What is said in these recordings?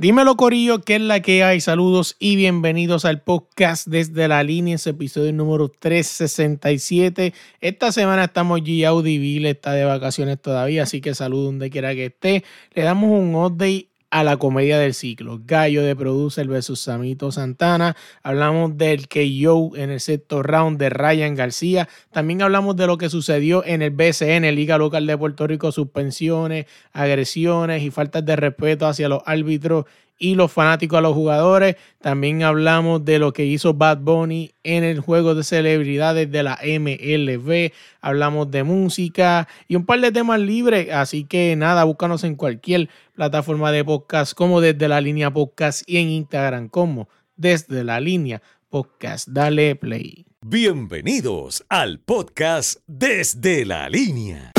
Dímelo Corillo, ¿qué es la que hay? Saludos y bienvenidos al podcast desde la línea, ese episodio número 367. Esta semana estamos G Audible, está de vacaciones todavía, así que saludo donde quiera que esté. Le damos un update a la comedia del ciclo. Gallo de Producer versus Samito Santana. Hablamos del KO en el sexto round de Ryan García. También hablamos de lo que sucedió en el BCN, Liga Local de Puerto Rico, suspensiones, agresiones y faltas de respeto hacia los árbitros y los fanáticos a los jugadores. También hablamos de lo que hizo Bad Bunny en el juego de celebridades de la MLB. Hablamos de música y un par de temas libres. Así que nada, búscanos en cualquier plataforma de podcast como desde la línea podcast y en Instagram como desde la línea podcast. Dale play. Bienvenidos al podcast desde la línea.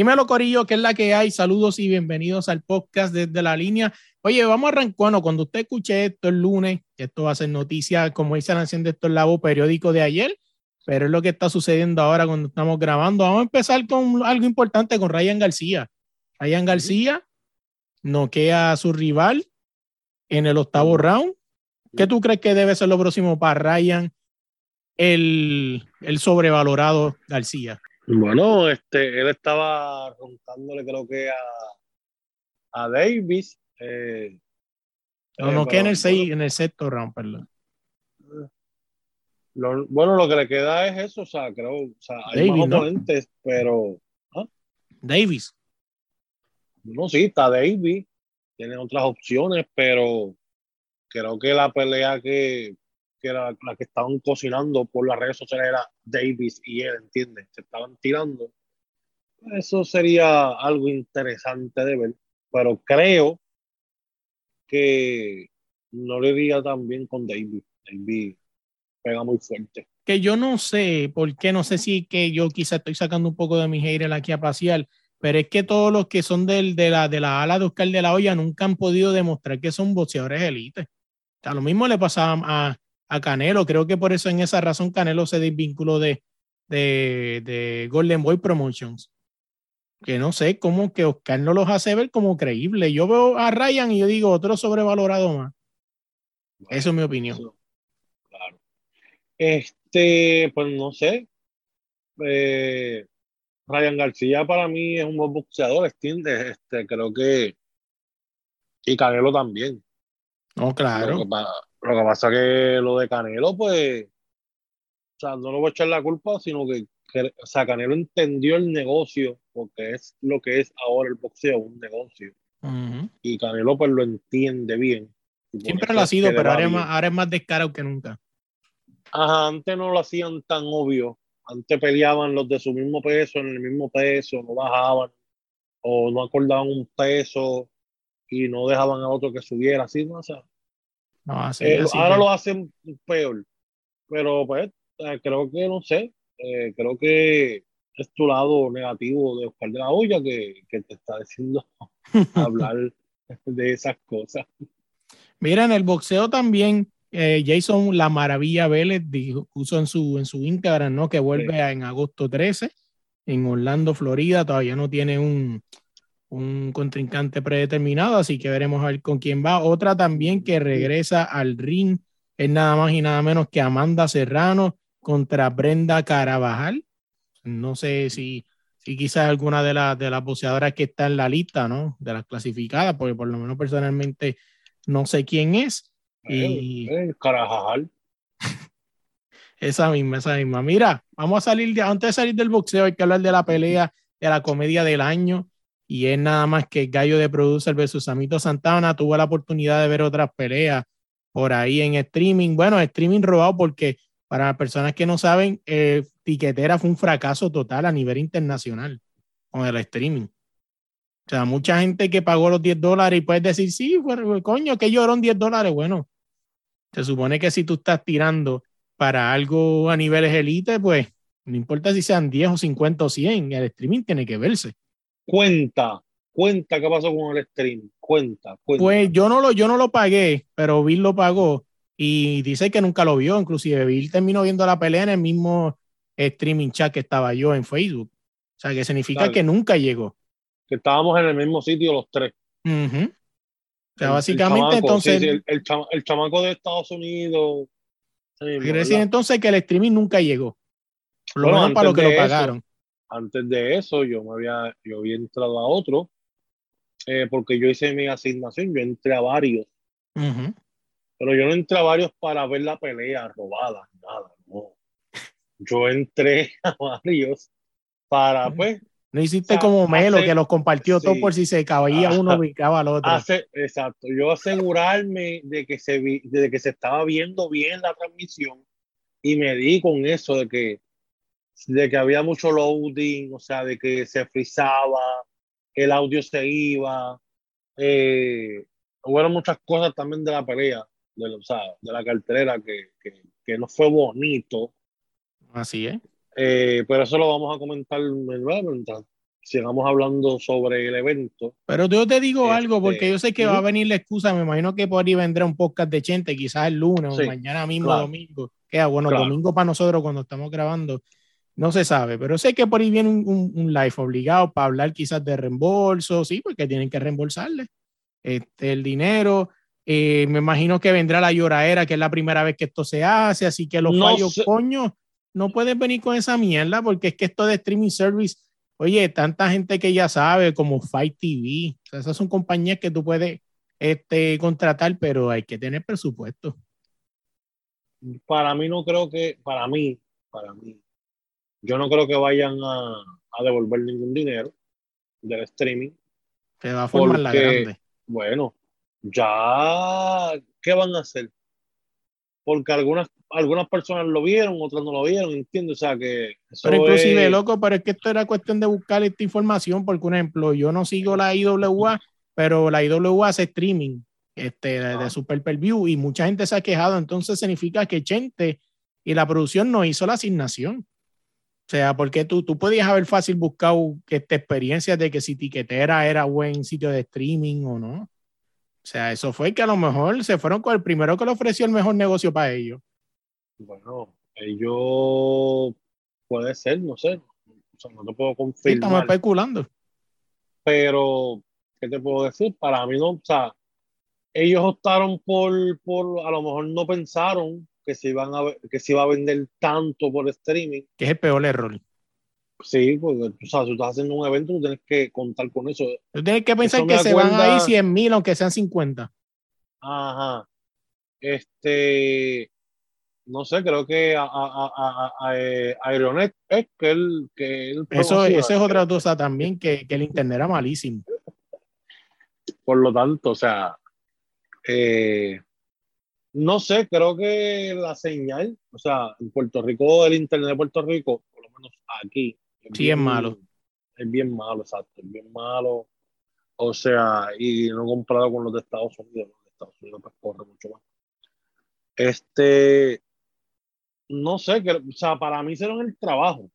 Dímelo, Corillo, ¿qué es la que hay? Saludos y bienvenidos al podcast desde la línea. Oye, vamos a arrancar. Bueno, cuando usted escuche esto el lunes, esto va a ser noticia, como dicen haciendo esto en la voz periódico de ayer, pero es lo que está sucediendo ahora cuando estamos grabando. Vamos a empezar con algo importante con Ryan García. Ryan García noquea a su rival en el octavo round. ¿Qué tú crees que debe ser lo próximo para Ryan, el, el sobrevalorado García? Bueno, este, él estaba rondándole creo que a, a Davis. Eh, no, no, que en el, seis, en el sexto round, perdón. Lo, bueno, lo que le queda es eso, o sea, creo, o sea, hay Davis, más oponentes, ¿no? pero... ¿ah? Davis. No, sí, está Davis, tiene otras opciones, pero creo que la pelea que, que era la que estaban cocinando por las redes sociales era Davis y él, ¿entiendes? Se estaban tirando. Eso sería algo interesante de ver, pero creo que no le diga tan bien con Davis. Davis pega muy fuerte. Que yo no sé, por qué, no sé si que yo quizá estoy sacando un poco de mi hater aquí a pasear, pero es que todos los que son del, de, la, de la ala de Oscar de la Hoya nunca han podido demostrar que son boxeadores élites. O sea, lo mismo le pasaba a, a Canelo. Creo que por eso, en esa razón, Canelo se desvinculó de, de, de Golden Boy Promotions. Que no sé cómo que Oscar no los hace ver como creíble. Yo veo a Ryan y yo digo otro sobrevalorado más. Bueno, eso es mi opinión. Claro. Este, pues no sé. Eh, Ryan García para mí es un buen boxeador, ¿entiendes? Este, creo que. Y Canelo también. No, claro. Lo que, lo que pasa que lo de Canelo, pues, o sea, no lo voy a echar la culpa, sino que, que, o sea, Canelo entendió el negocio, porque es lo que es ahora el boxeo, un negocio. Uh -huh. Y Canelo, pues, lo entiende bien. Siempre lo ha sido, pero ahora es, más, ahora es más descarado que nunca. Ajá, antes no lo hacían tan obvio. Antes peleaban los de su mismo peso, en el mismo peso, no bajaban, o no acordaban un peso y no dejaban a otro que subiera, así, ¿no? O sea, no, así, eh, así ahora lo hacen peor, pero pues eh, creo que, no sé, eh, creo que es tu lado negativo de Oscar de la Hoya que, que te está diciendo hablar de esas cosas. Mira, en el boxeo también, eh, Jason La Maravilla Vélez dijo, puso en su, en su Instagram, ¿no? Que vuelve sí. a, en agosto 13 en Orlando, Florida, todavía no tiene un, un contrincante predeterminado, así que veremos a ver con quién va. Otra también que regresa al ring es nada más y nada menos que Amanda Serrano contra Brenda Carabajal. No sé si, si quizás alguna de, la, de las boxeadoras que está en la lista, ¿no? De las clasificadas, porque por lo menos personalmente no sé quién es. Y... Eh, eh, Carabajal. esa misma, esa misma. Mira, vamos a salir, de, antes de salir del boxeo, hay que hablar de la pelea, de la comedia del año y es nada más que Gallo de Producer versus Samito Santana. Tuvo la oportunidad de ver otras peleas por ahí en streaming. Bueno, streaming robado porque para las personas que no saben, eh, Tiquetera fue un fracaso total a nivel internacional con el streaming. O sea, mucha gente que pagó los 10 dólares y puedes decir, sí, coño, que llorón 10 dólares. Bueno, se supone que si tú estás tirando para algo a niveles elite, pues no importa si sean 10 o 50 o 100, el streaming tiene que verse cuenta, cuenta qué pasó con el stream, cuenta, cuenta. Pues yo no lo, yo no lo pagué, pero Bill lo pagó y dice que nunca lo vio, inclusive Bill terminó viendo la pelea en el mismo streaming chat que estaba yo en Facebook. O sea, que significa Dale. que nunca llegó. Que estábamos en el mismo sitio los tres. Uh -huh. sea, básicamente entonces... el, el, chamaco de Estados Unidos. quiere decir entonces que el streaming nunca llegó. Por lo menos para lo que lo pagaron. Antes de eso, yo me había, yo había entrado a otro, eh, porque yo hice mi asignación, yo entré a varios. Pero yo no entré a varios para ver la pelea robada, nada, no. Yo entré a varios para, pues, no hiciste como Melo, que los compartió todo por si se caía uno, ubicaba al otro. exacto. Yo asegurarme de que, se de que se estaba viendo bien la transmisión y me di con eso de que, de que había mucho loading, o sea, de que se frizaba, el audio se iba. Eh, hubo muchas cosas también de la pelea, de, o sea, de la cartera que, que, que no fue bonito. Así es. Eh, pero eso lo vamos a comentar mientras sigamos hablando sobre el evento. Pero yo te digo algo, porque yo sé que va a venir la excusa, me imagino que por ahí vendrá un podcast de Chente, quizás el lunes o mañana mismo domingo. Que bueno, domingo para nosotros cuando estamos grabando, no se sabe, pero sé que por ahí viene un, un, live obligado para hablar quizás de reembolso, sí, porque tienen que reembolsarle este, el dinero. Eh, me imagino que vendrá la lloradera, que es la primera vez que esto se hace, así que los fallos, coño, no puedes venir con esa mierda porque es que esto de streaming service, oye, tanta gente que ya sabe, como Fight TV, esas son compañías que tú puedes este, contratar, pero hay que tener presupuesto. Para mí no creo que, para mí, para mí, yo no creo que vayan a, devolver ningún dinero del streaming. Que va a formar la grande. Bueno, ya, ¿qué van a hacer? Porque algunas algunas personas lo vieron, otras no lo vieron, entiendo, o sea que... pero inclusive, loco, pero es que esto era cuestión de buscar esta información, porque, por ejemplo, yo no sigo la IWA, pero la IWA hace streaming este, de, ah. Super View y mucha gente se ha quejado, entonces significa que Chente y la producción no hizo la asignación. O sea, porque tú, tú podías haber fácil buscado esta experiencia de que si Tiquetera era buen sitio de streaming o no. O sea, eso fue que a lo mejor se fueron con el primero que le ofreció el mejor negocio para ellos. Bueno, ellos puede ser, no sé. O sea, no te puedo confirmar. estamos especulando. Pero, ¿qué te puedo decir? Para mí no, o sea, ellos optaron por, por a lo mejor no pensaron que se iban a que se iba a vender tanto por streaming. Que es el peor error. Sí, porque o sea, si estás haciendo un evento, tú tienes que contar con eso. Tú tienes que pensar que se van a ir 100 mil, aunque sean 50. Ajá. Este, no sé, creo que a, a, a, a eh, Aeronet es que él... Que él eso, eso, es otra cosa también, que, que, el internet era malísimo. Por lo tanto, o sea, eh, no sé, creo que la señal, o sea, en Puerto Rico, el internet de Puerto Rico, por lo menos aquí. Es sí, es malo. Es bien malo, exacto, es bien malo. O sea, y no comparado con los de Estados Unidos, los de Estados Unidos pues corre mucho más. Este, no sé, que, o sea, para mí hicieron el trabajo.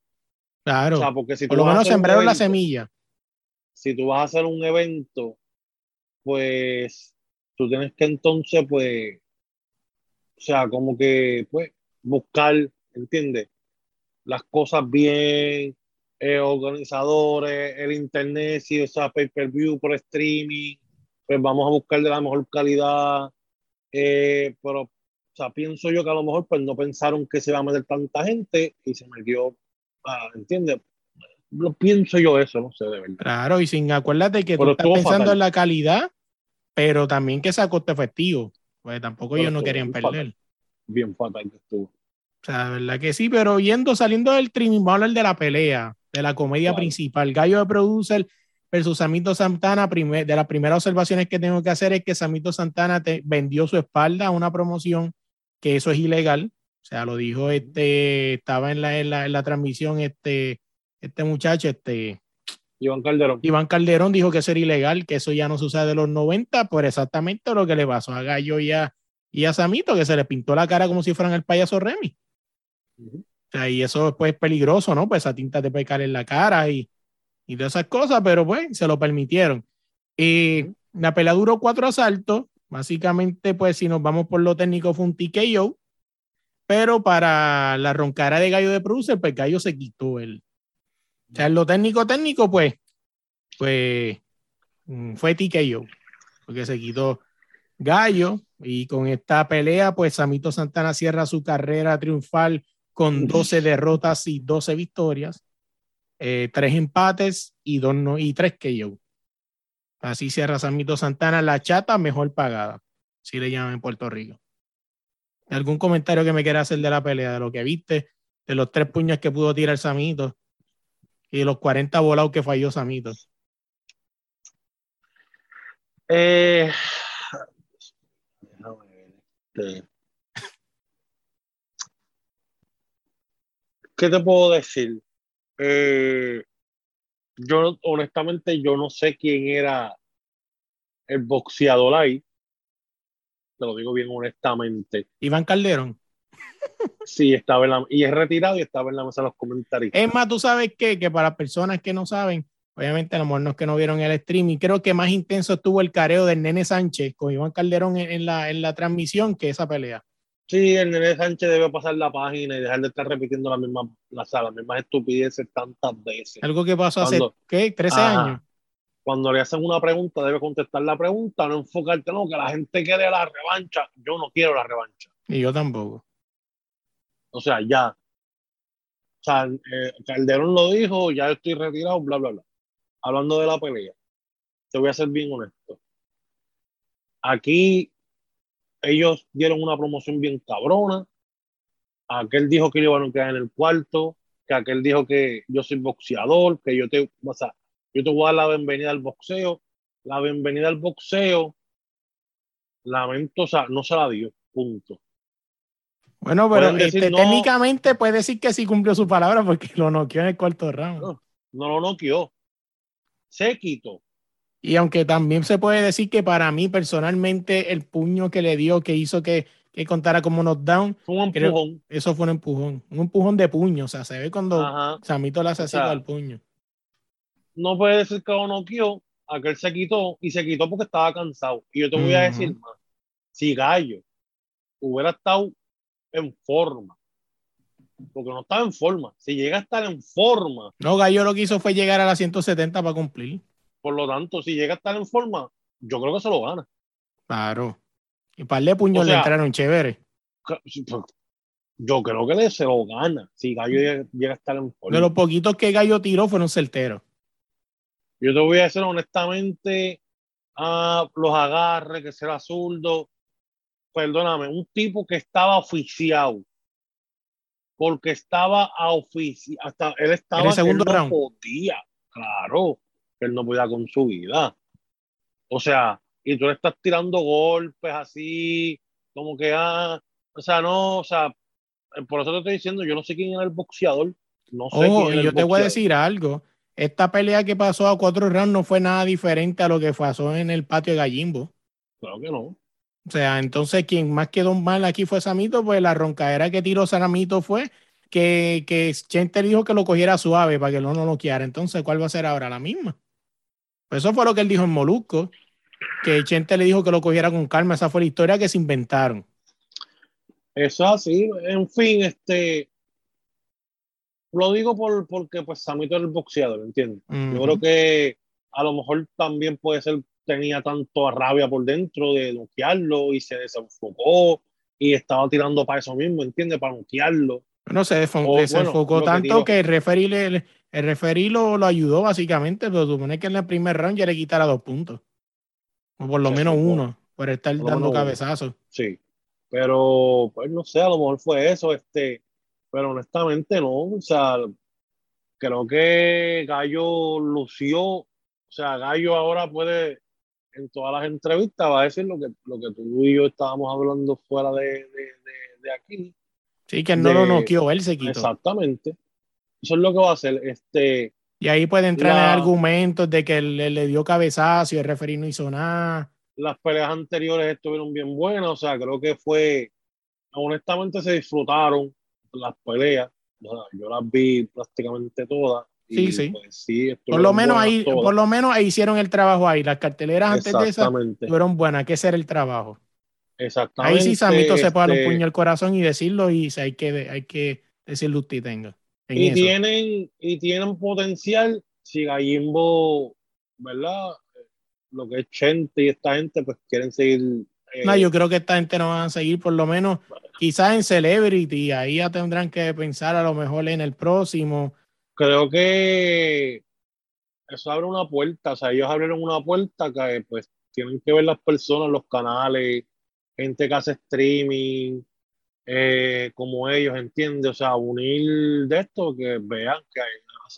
Claro. porque si Por lo menos sembraron la semilla. Si tú vas a hacer un evento, pues tú tienes que entonces, pues, o sea, como que, pues, buscar, ¿entiendes? Las cosas bien, eh, organizadores, el internet, si o sea pay-per-view por streaming, pues vamos a buscar de la mejor calidad, eh, pero o sea, pienso yo que a lo mejor pues no pensaron que se iba a meter tanta gente y se metió, ah, ¿entiendes? Lo pienso yo eso, no sé, de verdad. Claro, y sin acuérdate que tú estás pensando en la calidad, pero también que sea coste efectivo, pues tampoco ellos no querían perder. Bien fatal que estuvo. O sea, verdad que sí, pero yendo, saliendo del streaming, vamos a hablar de la pelea, de la comedia principal. Gallo de Producer versus Samito Santana. de las primeras observaciones que tengo que hacer es que Samito Santana te vendió su espalda a una promoción que eso es ilegal. O sea, lo dijo este, estaba en la, en la, en la transmisión este, este muchacho, este, Iván Calderón. Iván Calderón dijo que eso era ilegal, que eso ya no se usa de los 90, por exactamente lo que le pasó a Gallo y a, y a Samito, que se le pintó la cara como si fueran el payaso Remy. O sea, y eso pues, es peligroso, ¿no? Pues esa tinta te puede caer en la cara y, y todas esas cosas, pero pues se lo permitieron. Y la pelea duró cuatro asaltos, Básicamente, pues si nos vamos por lo técnico fue un TKO, pero para la roncara de Gallo de Producer, pues Gallo se quitó el. O sea, lo técnico técnico, pues, pues mm, fue TKO, porque se quitó Gallo. Y con esta pelea, pues Samito Santana cierra su carrera triunfal con 12 derrotas y 12 victorias, eh, tres empates y, dos no, y tres KO. Así cierra Samito Santana, la chata mejor pagada, si le llaman en Puerto Rico. ¿Algún comentario que me quiera hacer de la pelea, de lo que viste, de los tres puños que pudo tirar Samito y los 40 volados que falló Samito? Eh, este, ¿Qué te puedo decir? Eh, yo honestamente yo no sé quién era el boxeador ahí. Te lo digo bien honestamente. Iván Calderón. Sí, estaba en la, y es retirado y estaba en la mesa de los comentarios. Es más, tú sabes qué? que para personas que no saben, obviamente a lo mejor no es que no vieron el streaming, creo que más intenso estuvo el careo del Nene Sánchez con Iván Calderón en, la, en la transmisión que esa pelea. Sí, el Nene Sánchez debe pasar la página y dejar de estar repitiendo la misma, las, las mismas estupideces tantas veces. Algo que pasó hace, ¿qué? 13 años. Cuando le hacen una pregunta, debe contestar la pregunta, no enfocarte, no, que la gente quiere la revancha. Yo no quiero la revancha. Y yo tampoco. O sea, ya. O sea, eh, Calderón lo dijo, ya estoy retirado, bla, bla, bla. Hablando de la pelea, te voy a ser bien honesto. Aquí ellos dieron una promoción bien cabrona. Aquel dijo que iban a quedar en el cuarto, que aquel dijo que yo soy boxeador, que yo te, o sea, yo te voy a dar la bienvenida al boxeo. La bienvenida al boxeo, lamento, o sea, no se la dio, punto. Bueno, pero este, técnicamente puede decir que sí cumplió su palabra porque lo noqueó en el cuarto round. No, no lo noqueó. Se quitó. Y aunque también se puede decir que para mí personalmente el puño que le dio, que hizo que, que contara como knockdown, fue un empujón. eso fue un empujón, un empujón de puño, o sea, se ve cuando Samito le hace así al puño. No puede decir que lo noqueó, aquel se quitó y se quitó porque estaba cansado. Y yo te voy a decir más, si Gallo hubiera estado en forma, porque no estaba en forma, si llega a estar en forma. No, Gallo lo que hizo fue llegar a la 170 para cumplir. Por lo tanto, si llega a estar en forma, yo creo que se lo gana. Claro. Y par de puños le entraron chévere. Pues, yo creo que le se lo gana si Gallo llega, a estar en forma. De los poquitos que Gallo tiró fueron certeros. Yo te voy a decir honestamente, a los agarres, que será zurdo. Perdóname, un tipo que estaba oficiado. Porque estaba a oficio. Hasta él estaba. En el segundo round. claro él no podía con su vida. O sea, y tú le estás tirando golpes así, como que, ah, o sea, no, o sea, por eso te estoy diciendo, yo no sé quién era el boxeador. No sé oh, y yo te voy a decir algo. Esta pelea que pasó a cuatro rounds no fue nada diferente a lo que pasó en el patio de Gallimbo. Claro que no. O sea, entonces quien más quedó mal aquí fue Samito, pues la roncadera que tiró Samito fue que, que Chente dijo que lo cogiera suave para que no lo noqueara. Entonces, ¿cuál va a ser ahora? La misma. Pues eso fue lo que él dijo en Molusco, que Chente le dijo que lo cogiera con calma. Esa fue la historia que se inventaron. Eso así, en fin, este. Lo digo por, porque pues Samito era el boxeador, ¿entiendes? Yo creo que a lo mejor también puede ser, tenía tanto rabia por dentro de noquearlo y se desenfocó y estaba tirando para eso mismo, ¿entiendes? Para noquearlo. No se desenfocó, tanto que el referee le, el referí lo, ayudó básicamente, pero supone que en el primer round ya le quitara dos puntos. O por lo menos uno, por estar dando cabezazos. Sí, pero pues no sé, a lo mejor fue eso, este, pero honestamente no, o sea, creo que Gallo lució, o sea, Gallo ahora puede, en todas las entrevistas, va a decir lo que, lo que tú y yo estábamos hablando fuera de, aquí. Sí, que no lo noqueó, él se quitó. Exactamente. Eso es lo que va a hacer. Este, y ahí puede entrar en argumentos de que le, le dio cabezazo y el referee no hizo nada. Las peleas anteriores estuvieron bien buenas, o sea, creo que fue, honestamente se disfrutaron las peleas. yo las vi prácticamente todas. Sí, sí. Pues, por lo menos ahí, por lo menos ahí hicieron el trabajo ahí. Las carteleras antes de esas fueron buenas, que ese era el trabajo. Exactamente. Ahí sí Samito se puede dar un este puño al corazón y decirlo y hay que, hay que decirlo usted tenga y tienen, y tienen potencial si Gallimbo, ¿verdad? Lo que es Chente y esta gente, pues quieren seguir no, yo creo que esta gente no va a seguir, por lo menos, quizás en Celebrity, ahí ya tendrán que pensar a lo mejor en el próximo. Creo que eso abre una puerta, o sea, ellos abrieron una puerta que pues tienen que ver las personas, los canales, gente que hace streaming, eh, como ellos, ¿entiendes? O sea, unir de esto, que vean que hay,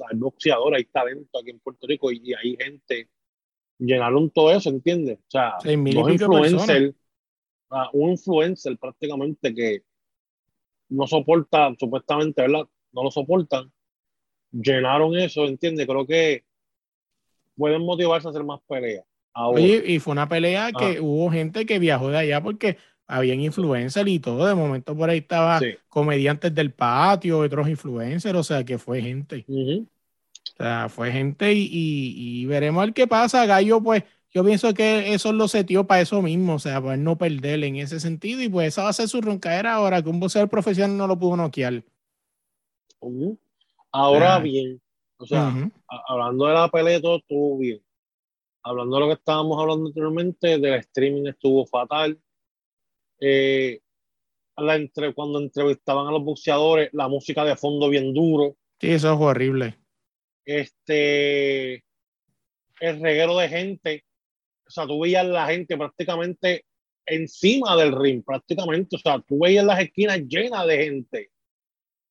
hay boxeadores, hay talento aquí en Puerto Rico y, hay gente, llenaron todo eso, ¿entiendes? O sea, dos influencers, un influencer prácticamente que no soporta, supuestamente, ¿verdad? No lo soportan, llenaron eso, ¿entiendes? Creo que pueden motivarse a hacer más peleas. y fue una pelea que hubo gente que viajó de allá porque habían influencers y todo. De momento por ahí estaba comediantes del patio, otros influencers, o sea que fue gente. O sea, fue gente y, veremos el qué pasa. Gallo, pues yo pienso que eso lo setió para eso mismo, o sea, para no perder en ese sentido. Y pues esa va a ser su roncadera ahora, que un boxeador profesional no lo pudo noquear. Ahora bien, o sea, hablando de la pelea, todo estuvo bien. Hablando de lo que estábamos hablando anteriormente, del streaming estuvo fatal eh, la entre, cuando entrevistaban a los boxeadores, la música de fondo bien duro. Sí, eso es horrible. Este, el reguero de gente, o sea, tú veías la gente prácticamente encima del ring, prácticamente, o sea, tú veías las esquinas llenas de gente.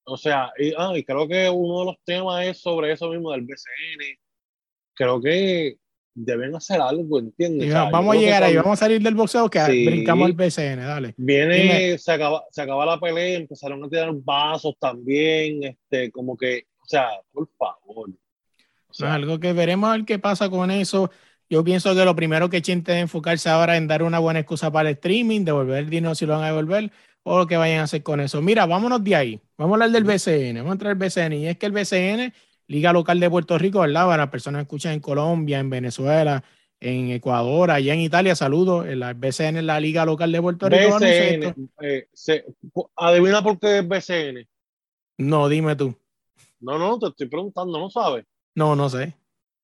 O sea, y, ah, y creo que uno de los temas es sobre eso mismo del BCN. Creo que deben hacer algo, ¿entiendes? vamos a llegar ahí, vamos a salir del boxeo que brincamos al BCN, dale. Viene, se acaba, se acaba la pelea, empezaron a tirar vasos también, este, como que, o sea, por favor. algo que veremos a ver qué pasa con eso. Yo pienso que lo primero que Chente debe enfocarse ahora en dar una buena excusa para el streaming, devolver el dinero si lo van a devolver, o lo que vayan a hacer con eso. Mira, vámonos de ahí. Vamos a hablar del BCN. Vamos a entrar al BCN. Y es que el BCN Liga Local de Puerto Rico, ¿verdad? Para personas que escuchan en Colombia, en Venezuela, en Ecuador, allá en Italia, saludos. El BCN es la Liga Local de Puerto Rico. BCN, eh, adivina por qué es BCN. No, dime tú. No, no, te estoy preguntando, ¿no sabes? No, no sé.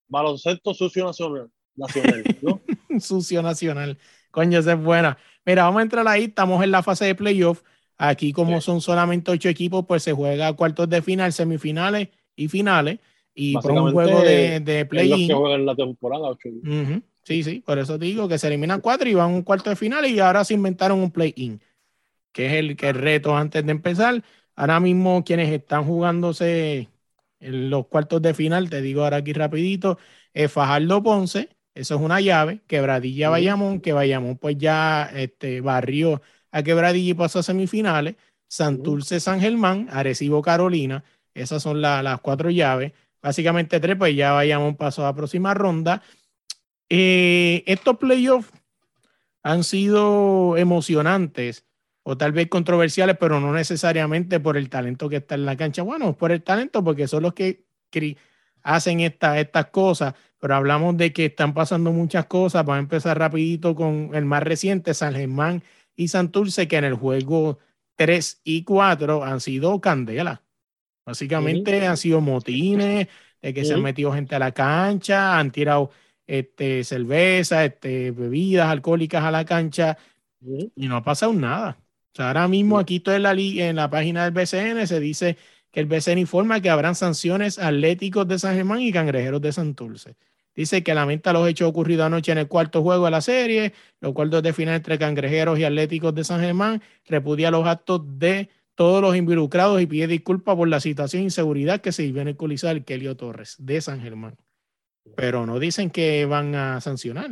Baloncesto sucio nacional, nacional ¿no? sucio nacional. Coño, esa es buena. Mira, vamos a entrar ahí, estamos en la fase de playoff. Aquí, como son solamente ocho equipos, pues se juega cuartos de final, semifinales y finales y por un juego de, de play-in. la temporada. Sí, sí, por eso digo que se eliminan cuatro y van a un cuarto de final y ahora se inventaron un play-in, que es el, que el reto antes de empezar. Ahora mismo quienes están jugándose en los cuartos de final, te digo ahora aquí rapidito, es Fajardo Ponce, eso es una llave, Quebradilla Bayamón, que Bayamón pues ya este, barrió a Quebradilla y pasó a semifinales, Santurce San Germán, Arecibo Carolina, esas son las cuatro llaves. Básicamente tres, pues ya vayamos un paso a la próxima ronda. Eh, estos playoffs han sido emocionantes o tal vez controversiales, pero no necesariamente por el talento que está en la cancha. Bueno, por el talento, porque son los que hacen estas cosas, pero hablamos de que están pasando muchas cosas. Vamos a empezar rapidito con el más reciente, San Germán y Santurce, que en el juego 3 y 4 han sido candela. Básicamente han sido motines, de que se han metido gente a la cancha, han tirado este, cerveza, este, bebidas alcohólicas a la cancha y no ha pasado nada. O sea, ahora mismo aquí estoy en la, en la página del BCN, se dice que el BCN informa que habrán sanciones atléticos de San Germán y cangrejeros de Santurce. Dice que lamenta los hechos ocurridos anoche en el cuarto juego de la serie, los cuartos de final entre cangrejeros y atléticos de San Germán, repudia los actos de todos los involucrados y pide disculpas por la situación de inseguridad que se vive en el Coliseo Kelio Torres de San Germán. Pero no dicen que van a sancionar.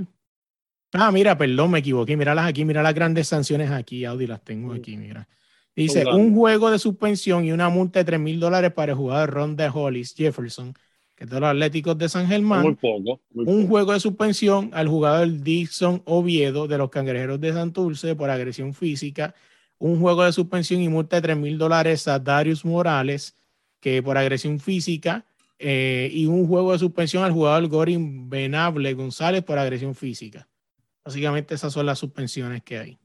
Ah, mira, perdón, me equivoqué. Míralas aquí, mira las grandes sanciones aquí, Audi, las tengo aquí, mira. Dice, un juego de suspensión y una multa de 3 mil dólares para el jugador Ron de Hollis Jefferson, que es de los Atléticos de San Germán. Muy poco. un juego de suspensión al jugador Dixon Oviedo de los Cangrejeros de Santurce por agresión física un juego de suspensión y multa de 3 mil dólares a Darius Morales, que por agresión física, eh, y un juego de suspensión al jugador Gorin Benable González por agresión física. Básicamente esas son las suspensiones que hay.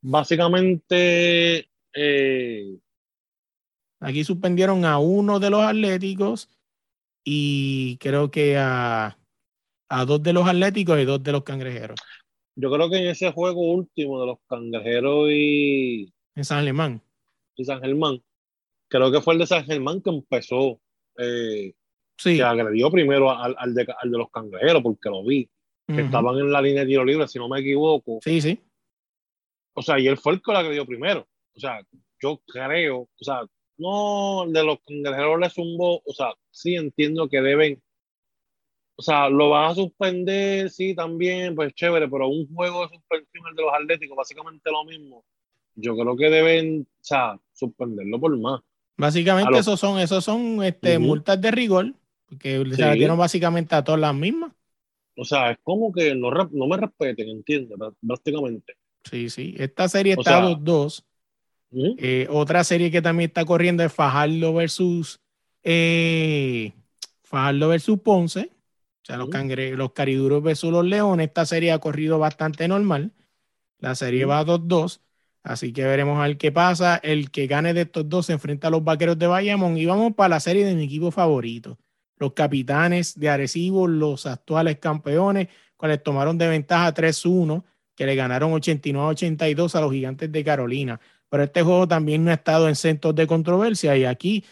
Básicamente, eh, aquí suspendieron a uno de los atléticos y creo que a, a dos de los atléticos y dos de los cangrejeros. yo creo que en ese juego último de los cangrejeros y, En San Germán. y San Germán, creo que fue el de San Germán que empezó, eh, Sí. que agredió primero al, al de, al de los cangrejeros, porque lo vi, que estaban en la línea de tiro libre, si no me equivoco. Sí, sí. O sea, y él fue el que lo agredió primero. O sea, yo creo, o sea, no, de los cangrejeros le zumbó, o sea, sí entiendo que deben, o sea, lo van a suspender, sí, también, pues chévere, pero un juego de suspensión, el de los Atléticos, básicamente lo mismo. Yo creo que deben, o sea, suspenderlo por más. Básicamente A lo- esos son, esos son este, multas de rigor, se Sí. las dieron básicamente a todas las mismas. O sea, es como que no, no me respeten, ¿entiendes? Prá- Prácticamente. Sí, sí. Esta serie O está sea- 2-2. Ujú. Eh, otra serie que también está corriendo es Fajardo versus eh, Fajardo versus Ponce. O sea, los, cangre- los cariduros versus los leones. Esta serie ha corrido bastante normal. La serie Ujú. va 2-2. Así que veremos a ver qué pasa. El que gane de estos dos se enfrenta a los vaqueros de Bayamón. Y vamos para la serie de mi equipo favorito. Los capitanes de Arecibo, los actuales campeones, cuales tomaron de ventaja 3-1, que le ganaron 89-82 a los gigantes de Carolina pero este juego también no ha estado en centros de controversia y aquí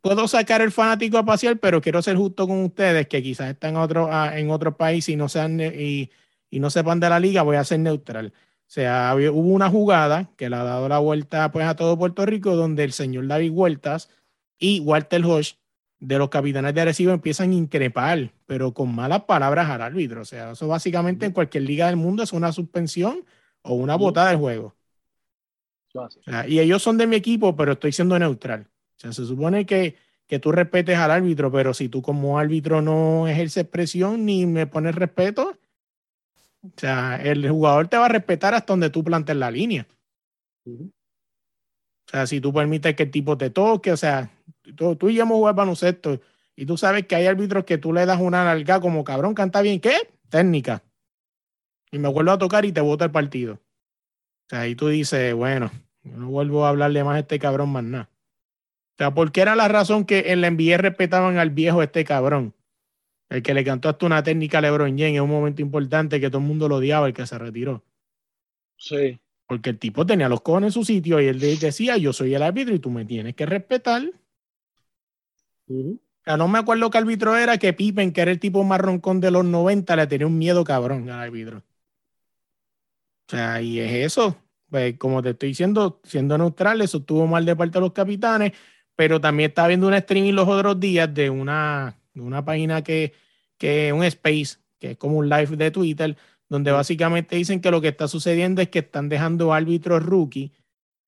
puedo sacar el fanático a pasear, pero quiero ser justo con ustedes que quizás están otro, ah, en otro país y no, sean, ne- y, y no sepan de la liga, voy a ser neutral. O sea, hubo una jugada que le ha dado la vuelta pues, a todo Puerto Rico donde el señor David Huertas y Walter Hodge de los capitanes de Arecibo empiezan a increpar, pero con malas palabras al árbitro. O sea, eso básicamente en cualquier liga del mundo es una suspensión o una botada del juego. O sea, y ellos son de mi equipo, pero estoy siendo neutral. O sea, se supone que, que tú respetes al árbitro, pero si tú como árbitro no ejerces presión ni me pones respeto, o sea, el jugador te va a respetar hasta donde tú plantes la línea. O sea, si tú permites que el tipo te toque, o sea, tú, tú y yo hemos jugado baloncesto y tú sabes que hay árbitros que tú le das una larga como cabrón, canta bien, ¿qué? Técnica. Y me vuelvo a tocar y te bota el partido. O sea, ahí tú dices, bueno, yo no vuelvo a hablarle más a este cabrón más nada. O sea, ¿por qué era la razón que en la NBA respetaban al viejo este cabrón? El que le cantó hasta una técnica a LeBron James en un momento importante que todo el mundo lo odiaba, el que se retiró. Sí. Porque el tipo tenía los cojones en su sitio y él de- decía, yo soy el árbitro y tú me tienes que respetar. No me acuerdo qué árbitro era, que Pippen, que era el tipo más roncón de los 90, le tenía un miedo cabrón al árbitro. O sea, y es eso. Pues, como te estoy diciendo, siendo neutral, eso estuvo mal de parte de los capitanes, pero también estaba viendo un streaming los otros días de una, de una página que, que un space, que es como un live de Twitter, donde básicamente dicen que lo que está sucediendo es que están dejando árbitros rookie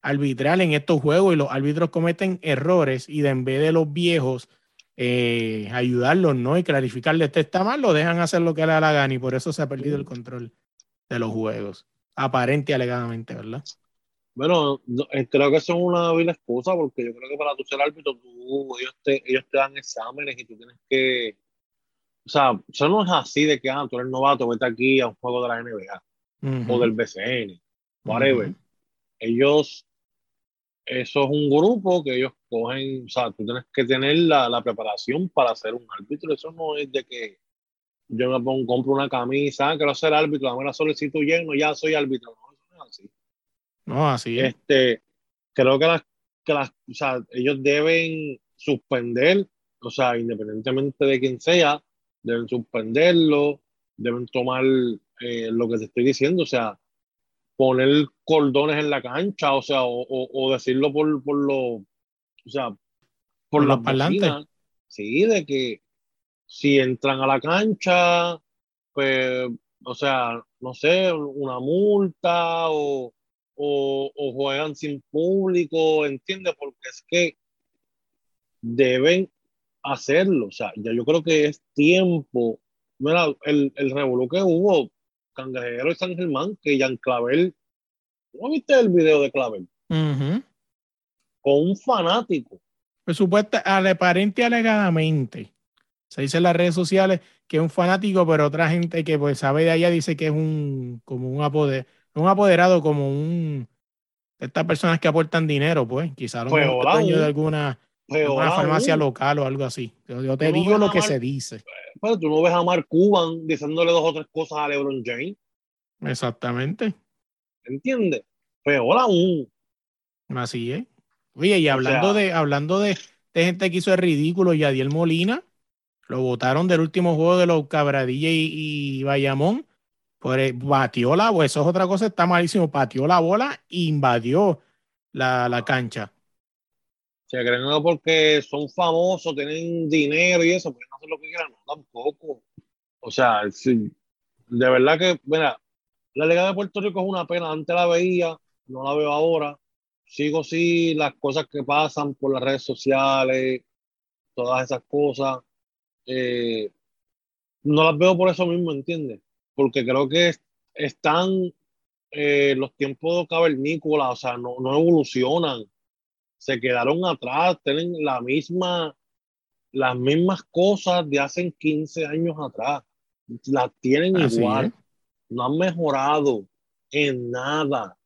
arbitrar en estos juegos y los árbitros cometen errores y de en vez de los viejos eh, ayudarlos, ¿no? Y clarificarle, este está mal, lo dejan hacer lo que le da la gana y por eso se ha perdido el control de los juegos. Aparente y alegadamente, ¿verdad? Bueno, no, eh, creo que eso es una vil excusa porque yo creo que para tú ser árbitro, tú, ellos, te, ellos te dan exámenes y tú tienes que. O sea, eso no es así de que ah, tú eres novato, vete aquí a un juego de la NBA o del BCN, whatever. Ellos, eso es un grupo que ellos cogen, o sea, tú tienes que tener la, la preparación para ser un árbitro. Eso no es de que yo me pongo, compro una camisa, ah, quiero ser árbitro, dame la solicitud lleno, ya soy árbitro. No, eso no es así. No, así es. Este, creo que las, que las, o sea, ellos deben suspender, o sea, independientemente de quién sea, deben suspenderlo, deben tomar eh, lo que te estoy diciendo, o sea, poner cordones en la cancha, o sea, o, o- o decirlo por, por lo, o sea, por, Por las parlantes. sí, de que si entran a la cancha, pues, o sea, no sé, una multa o, o, o juegan sin público, ¿entiendes? Porque es que deben hacerlo, o sea, ya yo creo que es tiempo. Mira, el, el revolú que hubo, Cangrejero y San Germán, que Jan Clavel, ¿no viste el video de Clavel? Ujú. Con un fanático. Pues supuesta, ale- aparente alegadamente. Se dice en las redes sociales que es un fanático, pero otra gente que pues sabe de allá dice que es un como un apoderado, un apoderado como un estas personas que aportan dinero, pues, quizás a lo Pues, mejor hola, dueño un- de alguna, Peor alguna farmacia aún, local o algo así. Yo, yo te no digo lo que Mar- se dice. pero tú no ves a Mark Cuban diciéndole dos o tres cosas a LeBron James. Exactamente. ¿Entiendes? Peor aún. Así es. Oye, y O hablando sea- de, hablando de, de gente que hizo el ridículo, Yadiel Molina, lo votaron del último juego de los Cabradilla y, y Bayamón. Por el- batió la bola, eso es otra cosa, está malísimo. Batió la bola e invadió la, la cancha. Se creen que porque son famosos, tienen dinero y eso, pueden hacer lo que quieran, no tampoco. O sea, sí, de verdad que, mira, la Liga de Puerto Rico es una pena. Antes la veía, no la veo ahora. Sigo sí las cosas que pasan por las redes sociales, todas esas cosas. eh, no las veo por eso mismo, ¿entiendes? Porque creo que es- están eh, los tiempos cavernícolas, o sea, no, no evolucionan se quedaron atrás, tienen la misma, las mismas cosas de hace 15 años atrás. Las tienen Así igual, es. no han mejorado en nada.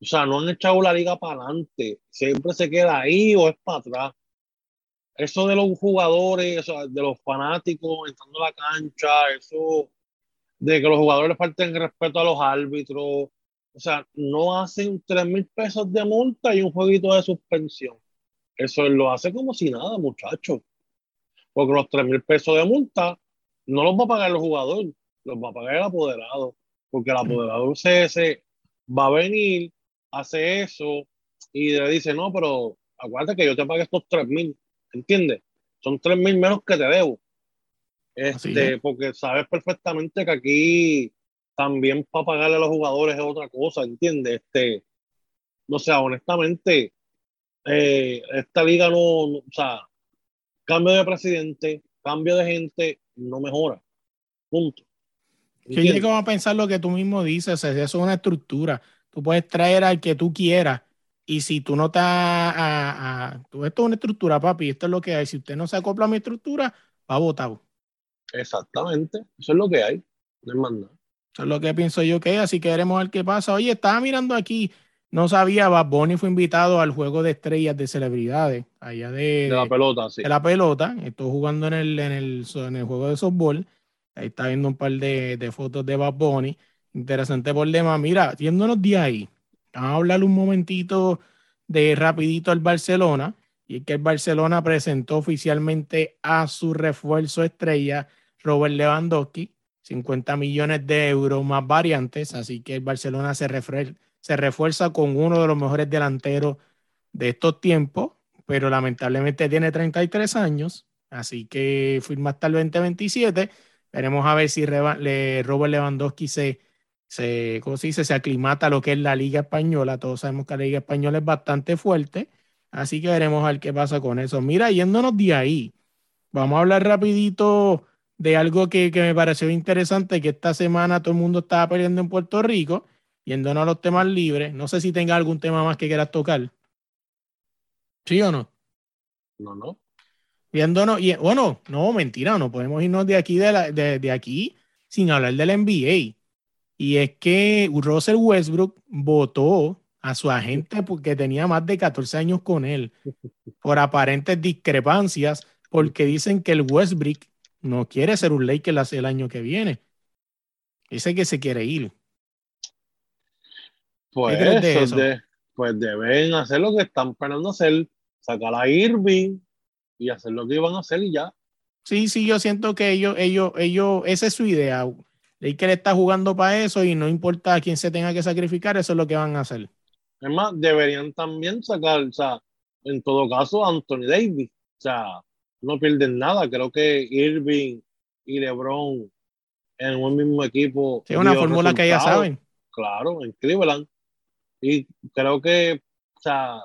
O sea, no han echado la liga para adelante. Siempre se queda ahí o es para atrás. Eso de los jugadores, o sea, de los fanáticos entrando a la cancha, eso de que los jugadores falten respeto a los árbitros, o sea, no hacen tres mil pesos de multa y un jueguito de suspensión. Eso lo hace como si nada, muchachos. Porque los tres mil pesos de multa no los va a pagar el jugador, los va a pagar el apoderado. Porque el apoderado se va a venir, hace eso y le dice, no, pero acuérdate que yo te pagué estos tres mil, ¿entiendes? Son tres mil menos que te debo. Este, es. porque sabes perfectamente que aquí también para pagarle a los jugadores es otra cosa, ¿entiendes? Este, o sea, honestamente, eh, esta liga no, no- o sea, cambio de presidente, cambio de gente, no mejora. Punto. Yo llego a pensar lo que tú mismo dices, eso es una estructura. Tú puedes traer al que tú quieras y si tú no estás a, a- tú- esto es una estructura, papi, esto es lo que hay. Si usted no se acopla a mi estructura, va votado. Exactamente, eso es lo que hay, no es más nada. Eso es lo que pienso yo que así que veremos ver qué pasa. Oye, estaba mirando aquí, no sabía, Bad Bunny fue invitado al juego de estrellas de celebridades, allá de, De la pelota, sí. de la pelota. Estuvo jugando en el, en el, en el juego de softball. Ahí está viendo un par de, de fotos de Bad Bunny. Interesante por demás. Mira, yéndonos de ahí, vamos a hablar un momentito de rapidito al Barcelona. Y es que el Barcelona presentó oficialmente a su refuerzo estrella, Robert Lewandowski, 50 millones de euros más variantes. Así que el Barcelona se, refre- se refuerza con uno de los mejores delanteros de estos tiempos, pero lamentablemente tiene 33 años. Así que firma hasta el 2027. Veremos a ver si le- Robert Lewandowski se, se, ¿cómo se dice? se aclimata a lo que es la Liga Española. Todos sabemos que la Liga Española es bastante fuerte. Así que veremos a ver qué pasa con eso. Mira, yéndonos de ahí, vamos a hablar rapidito de algo que, que me pareció interesante, que esta semana todo el mundo estaba peleando en Puerto Rico, yéndonos a los temas libres. No sé si tenga algún tema más que quieras tocar. ¿Sí o no? No, no. Viéndonos, y, bueno, no, mentira, no podemos irnos de aquí, de, la- de- de aquí sin hablar del NBA. Y es que Russell Westbrook votó a su agente porque tenía más de 14 años con él por aparentes discrepancias, porque dicen que el Westbrook no quiere ser un Lakers el año que viene. Dice que se quiere ir. Pues, pues deben hacer lo que están esperando hacer, sacar a Irving y hacer lo que iban a hacer y ya. Sí, sí, yo siento que ellos, ellos, ellos, esa es su idea. Lakers está jugando para eso y no importa a quién se tenga que sacrificar, eso es lo que van a hacer. Es más, deberían también sacar, o sea, en todo caso, a Anthony Davis. O sea, no pierden nada. Creo que Irving y LeBron en un mismo equipo. Sí, es una fórmula que ya saben. Claro, en Cleveland. Y creo que, o sea,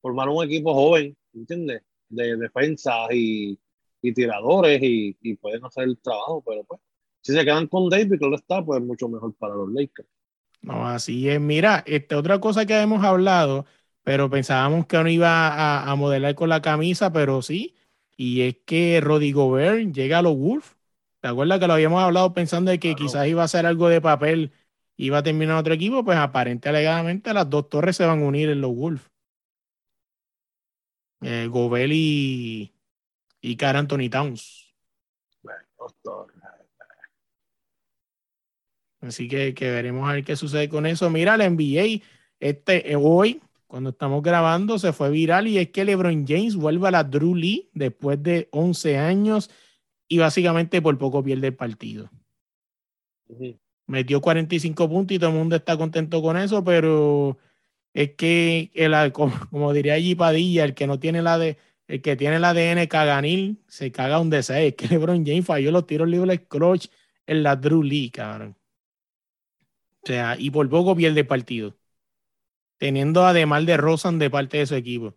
formar un equipo joven, ¿entiendes? De defensas y, y tiradores y, y pueden hacer el trabajo, pero pues, si se quedan con Davis, claro está, pues mucho mejor para los Lakers. No, así es. Mira, este, otra cosa que hemos hablado, pero pensábamos que no iba a, a modelar con la camisa, pero sí. Y es que Roddy Gobert llega a los Wolves. ¿Te acuerdas que lo habíamos hablado pensando de que Claro. quizás iba a hacer algo de papel, iba a terminar otro equipo? Pues aparente alegadamente las dos torres se van a unir en los Wolves. Eh, Gobert y, y Carl Anthony Towns. Bueno, doctor, Así que, que, veremos a ver qué sucede con eso. Mira, la NBA, este, eh, hoy, cuando estamos grabando, se fue viral y es que LeBron James vuelve a la Drew Lee después de 11 años y básicamente por poco pierde el partido. Metió 45 puntos y todo el mundo está contento con eso, pero es que, el, como, diría allí Padilla, el que no tiene la de el que tiene el ADN caganil se caga un deseo. Es que LeBron James falló los tiros libres clutch en la Drew Lee, cabrón. O sea, y por poco pierde el partido. Teniendo además de Rosan de parte de su equipo.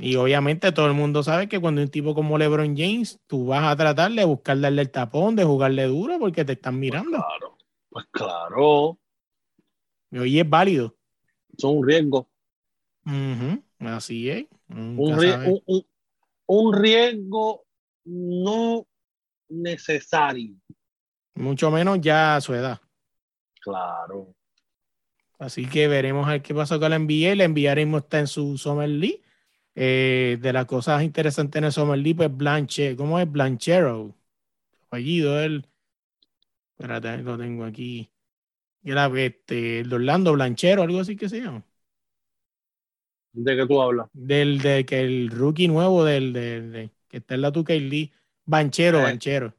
Y obviamente todo el mundo sabe que cuando un tipo como LeBron James, tú vas a tratar de buscar darle el tapón, de jugarle duro porque te están pues mirando. Pues claro, pues claro. Y hoy es válido. Es un riesgo. Así es. Un, un, riesgo no necesario. Mucho menos ya a su edad. Claro. Así que veremos a ver qué pasó con la NBA. La NBA está en su Summer League. Eh, de las cosas interesantes en el Summer League, pues Blanche, ¿cómo es? Blanchero. Apellido, él. Espérate, lo tengo aquí. Era este, el Orlando Blanchero, algo así que se llama. ¿De qué tú hablas? Del de que el rookie nuevo del de, que está en la 2 Lee. Banchero, eh. Banchero.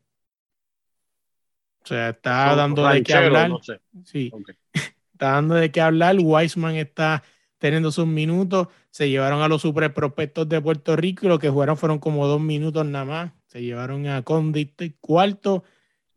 O sea, está dando de qué hablar. Sí. está dando de qué hablar. Weisman está teniendo sus minutos. Se llevaron a los super prospectos de Puerto Rico y lo que jugaron fueron como dos minutos nada más. Se llevaron a Condit cuarto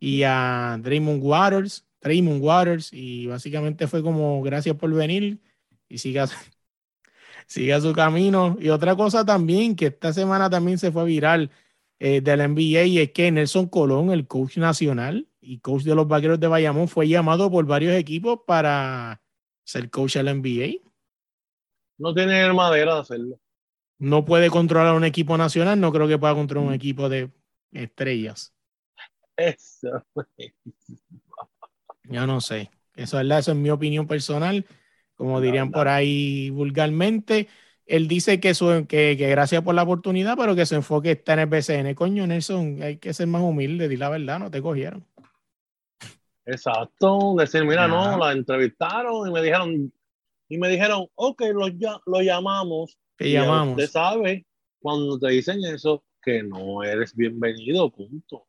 y a Draymond Waters, Draymond Waters, y básicamente fue como gracias por venir y siga, siga su camino. Y otra cosa también, que esta semana también se fue viral eh, del NBA, y es que Nelson Colón, el coach nacional y coach de los vaqueros de Bayamón, fue llamado por varios equipos para ser coach del NBA. No tiene madera de hacerlo. No puede controlar un equipo nacional, no creo que pueda controlar un mm. equipo de estrellas. Eso. Yo no sé. Eso, eso es mi opinión personal como dirían por ahí vulgarmente. Él dice que, su, que, gracias por la oportunidad, pero que su enfoque está en el BCN. Coño, Nelson, hay que ser más humilde, di la verdad, no te cogieron. Exacto, decir, mira, no, la entrevistaron y me dijeron, y me dijeron, ok, lo, lo llamamos. Que llamamos. Usted sabe, cuando te dicen eso, que no eres bienvenido, punto.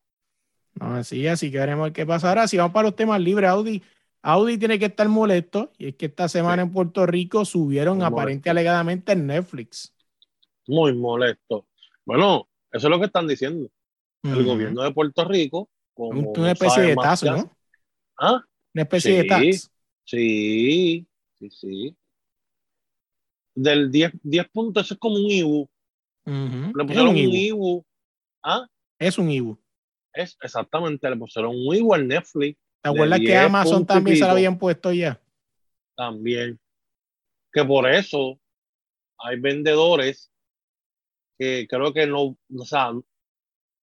No, así, así que veremos qué pasa. Ahora, si vamos para los temas libres, Audi, Audi tiene que estar molesto y es que esta semana en Puerto Rico subieron aparentemente alegadamente en Netflix. Muy molesto. Bueno, eso es lo que están diciendo. El gobierno de Puerto Rico. Como una especie de tazo, ¿no? ¿Ah? Una especie de tax. Sí, sí, sí. Del 10, 10 puntos, eso es como un IBU. Le pusieron un, IBU. ¿Ah? Es un IBU. Es exactamente, le pusieron un IBU al Netflix ¿Te acuerdas que Amazon también se lo habían puesto ya? También. Que por eso hay vendedores que creo que no, o sea,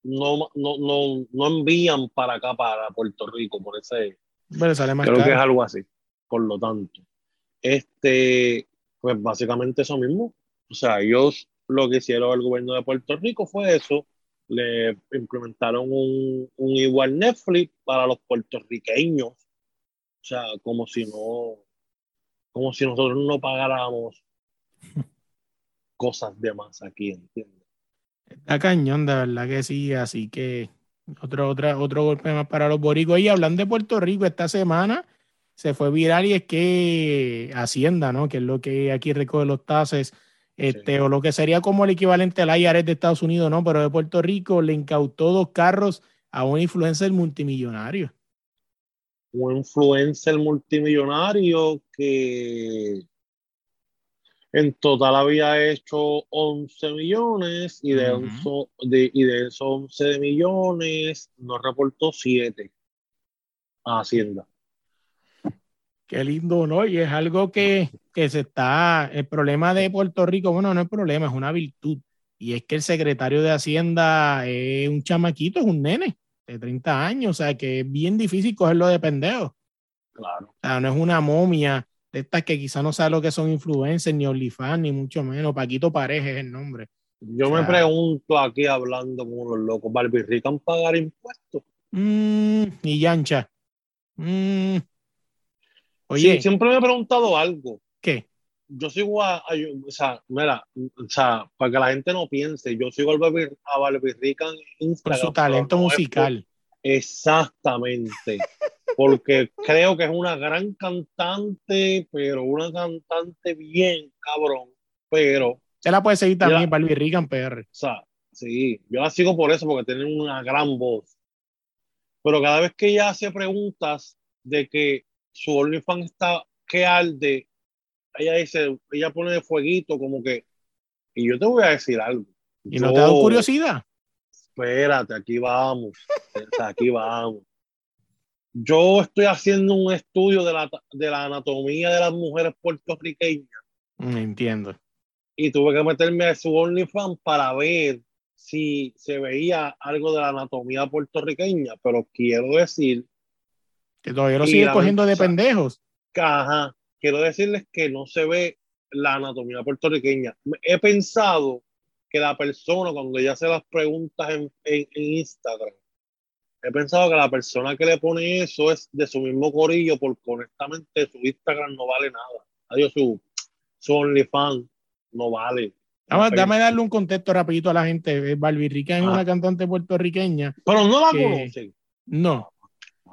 no, no, no, no envían para acá, para Puerto Rico, por ese. Pero sale más creo que es algo así. Por lo tanto, este, pues básicamente eso mismo. O sea, ellos lo que hicieron el gobierno de Puerto Rico fue eso, le implementaron un, igual Netflix para los puertorriqueños. O sea, como si no, como si nosotros no pagáramos cosas de más aquí, ¿entiendes? Está cañón, de verdad que sí, así que otro, otro, otro golpe más para los boricos. Y hablando de Puerto Rico, esta semana se fue viral y es que Hacienda, ¿no? Que es lo que aquí recoge los tases este, o lo que sería como el equivalente al IRS de Estados Unidos, ¿no? Pero de Puerto Rico le incautó dos carros a un influencer multimillonario. Un influencer multimillonario que en total había hecho 11 millones y de, y de esos 11 millones nos reportó 7 a Hacienda. Qué lindo, ¿no? Y es algo que, se está, el problema de Puerto Rico, bueno, no es problema, es una virtud. Y es que el secretario de Hacienda es un chamaquito, es un nene de 30 años, o sea que es bien difícil cogerlo de pendejo. Claro. O sea, no es una momia de estas que quizá no sabe lo que son influencers, ni OnlyFans, ni mucho menos. Paquito Pareja es el nombre. Yo me pregunto aquí hablando con los locos, ¿Barbie Rican pagar impuestos? Mmm, y Yancha. Mm. Sí, Oye, siempre me he preguntado algo. ¿qué? Yo sigo a, a- yo- o sea, mira, o sea, para que la gente no piense, yo sigo al Rica en Por Instagram. su pero talento no por- musical. Exactamente. Porque creo que es una gran cantante, pero una cantante bien cabrón. Pero, o Se la puede seguir también, Ya. Barbie Rican PR. sea, sí, yo la sigo por eso, porque tiene una gran voz. Pero cada vez que ella hace preguntas de que su OnlyFans está que arde, ella dice, ella pone de fueguito como que, y yo te voy a decir algo. ¿Y no te ha dado Yo- curiosidad? Espérate, aquí vamos. Aquí vamos. Yo estoy haciendo un estudio de la, de la anatomía de las mujeres puertorriqueñas Mm, Entiendo. y tuve que meterme a su OnlyFans para ver si se veía algo de la anatomía puertorriqueña, pero quiero decir Que todavía lo Y sigue la cogiendo de pendejos. ajá, quiero decirles que no se ve la anatomía puertorriqueña. He pensado que la persona, cuando ella hace las preguntas en, en- en Instagram, he pensado que la persona que le pone eso es de su mismo corillo, porque honestamente su Instagram no vale nada. Adiós, su, su OnlyFans no vale. Dame, Pero- dame darle un contexto rapidito a la gente. Barbie Rican es Ah. una cantante puertorriqueña. Pero no la que- conocen. No.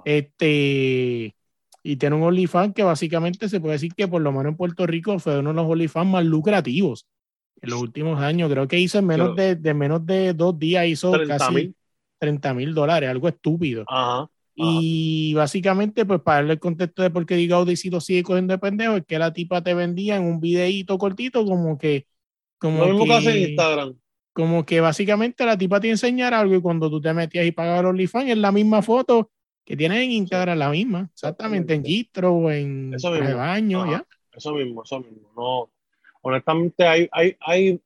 Este. Y tiene un OnlyFans que básicamente se puede decir que por lo menos en Puerto Rico fue uno de los OnlyFans más lucrativos en los últimos años. Creo que hizo en menos de, de menos de dos días, hizo 30 casi mil. 30 mil dólares, algo estúpido. Ajá. Y básicamente, pues para darle el contexto de por qué digo Audicito sigue cogiendo de pendejo, es que la tipa te vendía en un videíto cortito como que, como Lo mismo que hace en que, Instagram. como que básicamente la tipa te iba a enseñar algo y cuando tú te metías y pagabas el OnlyFans es la misma foto que tienes en Instagram, la misma, exactamente, en Gistro o en mismo. baño, Ajá. ya. Eso mismo, eso mismo. No, honestamente hay, hay, hay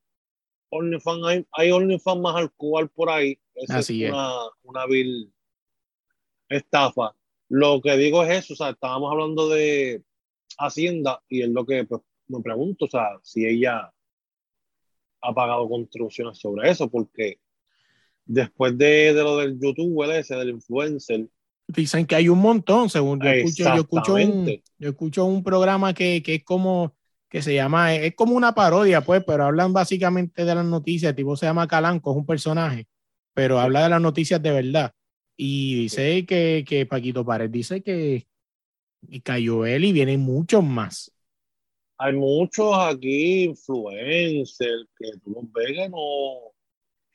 OnlyFans, hay, hay OnlyFans más al cubal por ahí. Esa Así es es. una, una vil estafa. Lo que digo es eso, o sea, estábamos hablando de Hacienda y es lo que pues, me pregunto, o sea, si ella ha pagado contribuciones sobre eso, porque después de, de lo del youtuber ese, del influencer, Dicen que hay un montón, según yo escucho, yo escucho un, yo escucho un programa que, que es como, que se llama, es como una parodia, pues, pero hablan básicamente de las noticias, el tipo se llama Calanco, es un personaje, pero habla de las noticias de verdad. Y dice que, que Paquito Pared dice que y cayó él y vienen muchos más. hay muchos aquí influencers que tú los ves que no.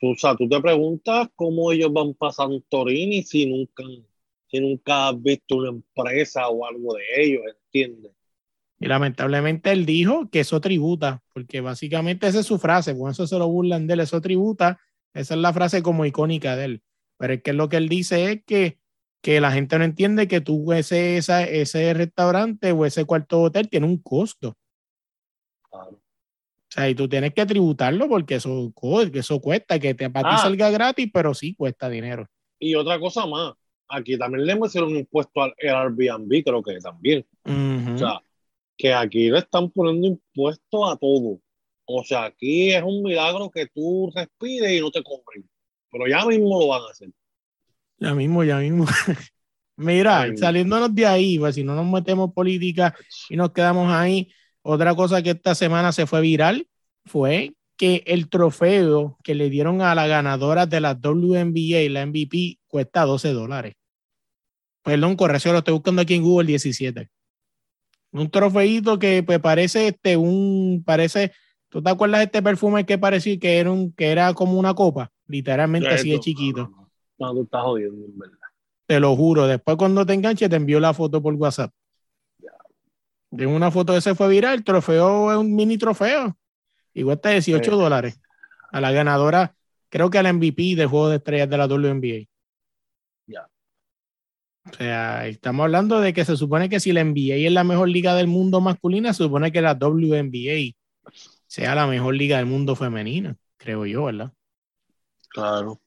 Tú, o sea, tú te preguntas cómo ellos van para Santorini si nunca, si nunca has visto una empresa o algo de ellos, ¿entiendes? Y lamentablemente él dijo que eso tributa, porque básicamente esa es su frase, por eso se lo burlan de él, eso tributa, esa es la frase como icónica de él. Pero es que lo que él dice es que, que la gente no entiende que tú ese, esa- ese restaurante o ese cuarto de hotel tiene un costo. Claro. O sea, y tú tienes que tributarlo porque eso, eso cuesta, que te, para ti Ah. salga gratis, pero sí cuesta dinero. Y otra cosa más, aquí también le hicieron un impuesto al Airbnb, creo que también. O sea, que aquí le están poniendo impuestos a todo. O sea, aquí es un milagro que tú respires y no te cobren. Pero ya mismo lo van a hacer. Ya mismo, ya mismo. Mira, Ay. saliéndonos de ahí, pues si no nos metemos política y nos quedamos ahí, otra cosa que esta semana se fue viral fue que el trofeo que le dieron a la ganadora de la WNBA, la MVP, cuesta 12 dólares. Perdón, corrección, lo estoy buscando aquí en Google 17. Un trofeito que pues, parece este un parece ¿Tú te acuerdas de este perfume que parecía que era un que era como una copa? Literalmente así de chiquito. No, no, no. No, tú estás jodiendo, en verdad. Te lo juro. Después cuando te enganche te envío la foto por WhatsApp. De una foto ese fue viral. El trofeo es un mini trofeo. Y cuesta 18 Sí. dólares. A la ganadora, creo que a la MVP del juego de estrellas de la WNBA. O sea, estamos hablando de que se supone que si la NBA es la mejor liga del mundo masculina, se supone que la WNBA sea la mejor liga del mundo femenina, creo yo, ¿verdad? Claro.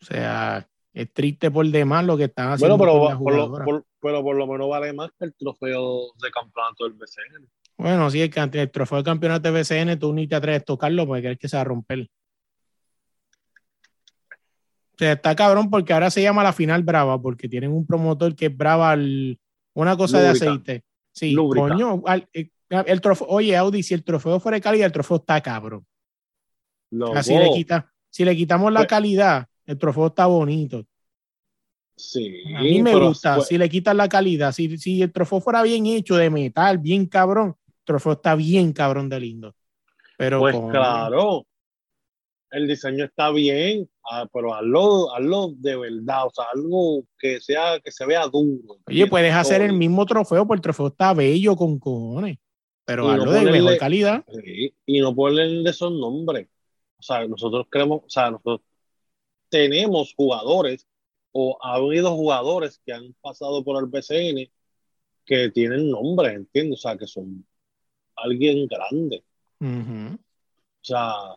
O sea, es triste por demás lo que están Bueno, haciendo pero, por por- pero por lo menos vale más que el trofeo de campeonato del BCN. Bueno, sí, el, el trofeo de campeonato de BCN, tú ni te atreves a tocarlo porque crees que se va a romper. O sea, está cabrón porque ahora se llama la final Brava, porque tienen un promotor que es Brava, una cosa de aceite. Sí, coño. Eh, el trofeo, oye, Audi, si el trofeo fuera de calidad, el trofeo está cabrón. Así le quita, si le quitamos la pues calidad, el trofeo está bonito. Sí, a mí me gusta. Si le quitas la calidad, si, si el trofeo fuera bien hecho de metal, bien cabrón, el trofeo está bien cabrón de lindo. Pero pues claro, el diseño está bien, ah, pero hazlo, hazlo de verdad, o sea, algo que sea, que se vea duro. Oye, puedes hacer el mismo trofeo, porque el trofeo está bello con cojones, pero hazlo de mejor calidad. y no ponerle esos nombres. O sea, nosotros creemos, o sea, nosotros tenemos jugadores o ha habido jugadores que han pasado por el BCN que tienen nombres, ¿entiendes? O sea, que son alguien grande. O sea,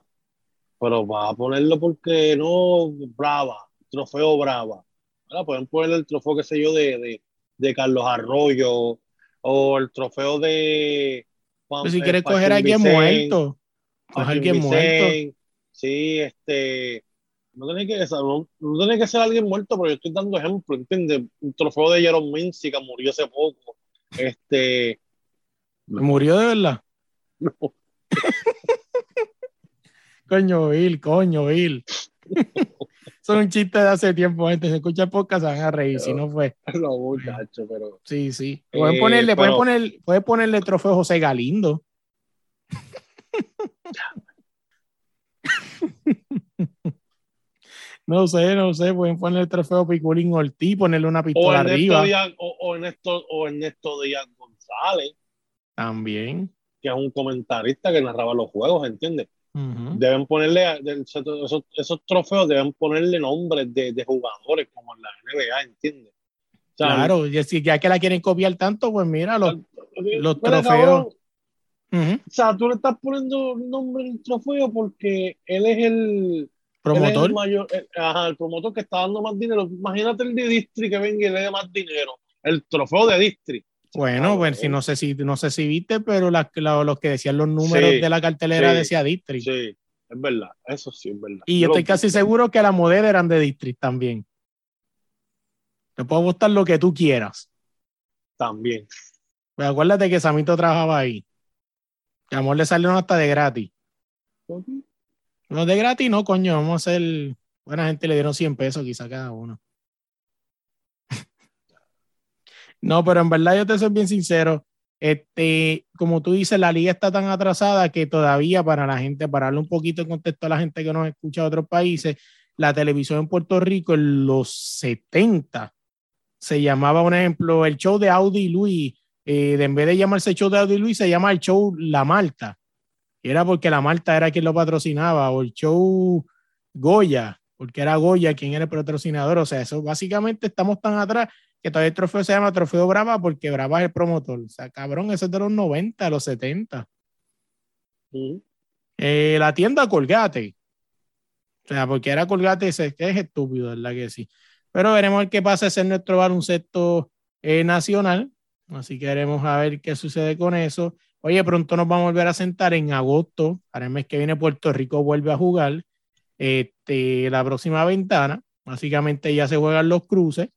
pero va a ponerlo porque no, Brava, trofeo Brava. Pueden poner el trofeo, qué sé yo, de, de, Carlos Arroyo o el trofeo de. Pues si quieres coger a alguien muerto, coger a alguien muerto. Sí, este. No tiene, que, no, tiene que ser alguien muerto, pero yo estoy dando ejemplo, ¿entiendes? Un trofeo de Jerome Mincy que murió hace poco. Este. ¿Murió de verdad? No. Coño, Bill, coño, Bill. Son un chiste de hace tiempo, gente. Se escucha podcast, se van a reír, si no fue. No, muchacho, pero. Sí, sí. Pueden ponerle, eh, pueden, poner, pueden ponerle trofeo José Galindo. No sé, no sé, pueden poner el trofeo Piculín Ortiz, ponerle una pistola arriba. o, o, Ernesto, o Ernesto Díaz González. También. Que es un comentarista que narraba los juegos, ¿entiendes? Deben ponerle, esos, trofeos deben ponerle nombres de, jugadores como en la NBA, ¿entiendes? claro, ya que la quieren copiar tanto, pues mira, los, los trofeos. O sea, tú le estás poniendo nombre el trofeo porque él es el promotor. el, mayor, ajá, el promotor que está dando más dinero. Imagínate el de Distri que venga y le dé más dinero. El trofeo de Distri. Bueno, pues si no sé si no sé si viste, pero la, los que decían los números de la cartelera decía District. Sí, es verdad, eso sí es verdad. Y yo, estoy casi seguro que las modelos eran de District también. Te puedo gustar lo que tú quieras. También. Pues acuérdate que Samito trabajaba ahí. Que amor le salieron hasta de gratis. No de gratis, no, coño, vamos a hacer. Buena gente le dieron 100 pesos quizá cada uno. No, pero en verdad yo te soy bien sincero. Este, como tú dices, la liga está tan atrasada que todavía para la gente, para darle un poquito de contexto a la gente que nos escucha de otros países, la televisión en Puerto Rico en los 70 se llamaba, un ejemplo, el show de Audi Luis. Eh, en vez de llamarse show de Audi Luis, se llama el show La Malta. era porque La Malta era quien lo patrocinaba, o el show Goya, porque era Goya quien era el patrocinador. O sea, eso básicamente estamos tan atrás que todavía el trofeo se llama Trofeo Brava porque Brava es el promotor. O sea, cabrón, eso es de los 90, los 70. Eh, la tienda Colgate. O sea, porque era Colgate, es, es estúpido, ¿verdad que sí? Pero veremos qué pasa, ese es nuestro baloncesto eh, nacional. Así que veremos a ver qué sucede con eso. Oye, pronto nos vamos a volver a sentar en agosto. Para el mes que viene Puerto Rico vuelve a jugar. Este, la próxima ventana. Básicamente ya se juegan los cruces.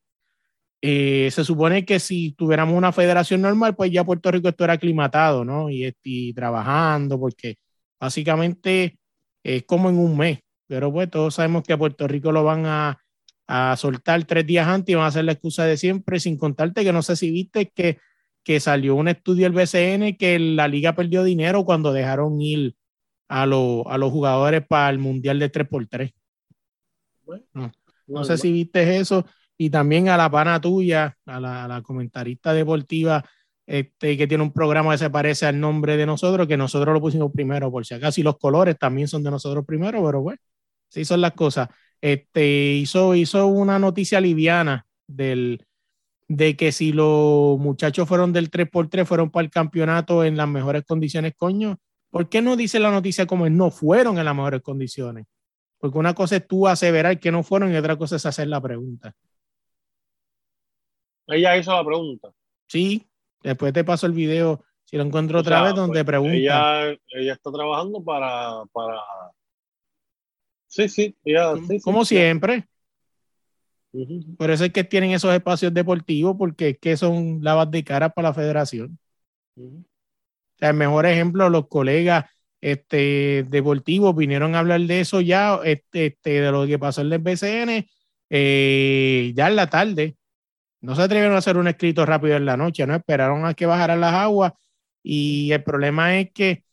Eh, se supone que si tuviéramos una federación normal, pues ya Puerto Rico estuviera aclimatado, ¿no? Y, y trabajando, porque básicamente es como en un mes. Pero pues todos sabemos que a Puerto Rico lo van a, a soltar tres días antes y van a hacer la excusa de siempre, sin contarte que no sé si viste que, que salió un estudio del BCN que la liga perdió dinero cuando dejaron ir a, a los jugadores para el Mundial de 3x3. no, no sé si viste eso y también a la pana tuya, a la, comentarista deportiva este, que tiene un programa que se parece al nombre de nosotros, que nosotros lo pusimos primero, por si acaso, y los colores también son de nosotros primero, pero bueno, sí son las cosas. Este, hizo, hizo una noticia liviana del, de que si los muchachos fueron del 3x3, fueron para el campeonato en las mejores condiciones, coño, ¿por qué no dice la noticia como es no fueron en las mejores condiciones? Porque una cosa es tú aseverar que no fueron y otra cosa es hacer la pregunta. Ella hizo la pregunta. Sí, después te paso el video, si lo encuentro otra vez, donde pues, pregunta. Ella, ella, está trabajando para, para... Sí, sí, ella, como siempre. Por eso es que tienen esos espacios deportivos, porque es que son lavas de cara para la federación. O sea, el mejor ejemplo, los colegas este, deportivos vinieron a hablar de eso ya, este, este de lo que pasó en el BCN, eh, ya en la tarde. No se atrevieron a hacer un escrito rápido en la noche, no esperaron a que bajaran las aguas. Y el problema es que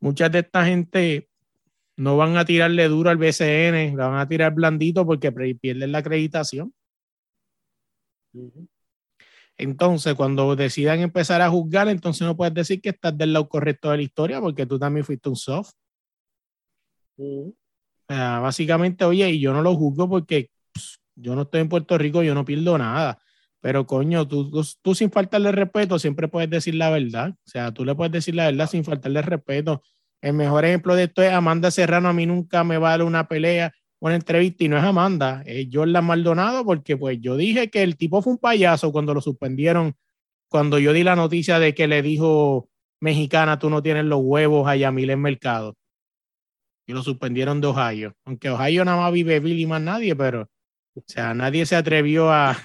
muchas de esta gente no van a tirarle duro al BCN, la van a tirar blandito porque pierden la acreditación. Entonces, cuando decidan empezar a juzgar, entonces no puedes decir que estás del lado correcto de la historia porque tú también fuiste un soft. básicamente, oye, y yo no lo juzgo porque yo no estoy en Puerto Rico, yo no pierdo nada. Pero coño, tú, tú, sin faltarle respeto siempre puedes decir la verdad. O sea, tú le puedes decir la verdad sin faltarle respeto. El mejor ejemplo de esto es Amanda Serrano. A mí nunca me vale una pelea, una entrevista y no es Amanda, es Jordan Maldonado porque pues yo dije que el tipo fue un payaso cuando lo suspendieron, cuando yo di la noticia de que le dijo mexicana, tú no tienes los huevos a Yamil en mercado. Y lo suspendieron de Ohio. Aunque Ohio nada más vive Bill y más nadie, pero o sea, nadie se atrevió a,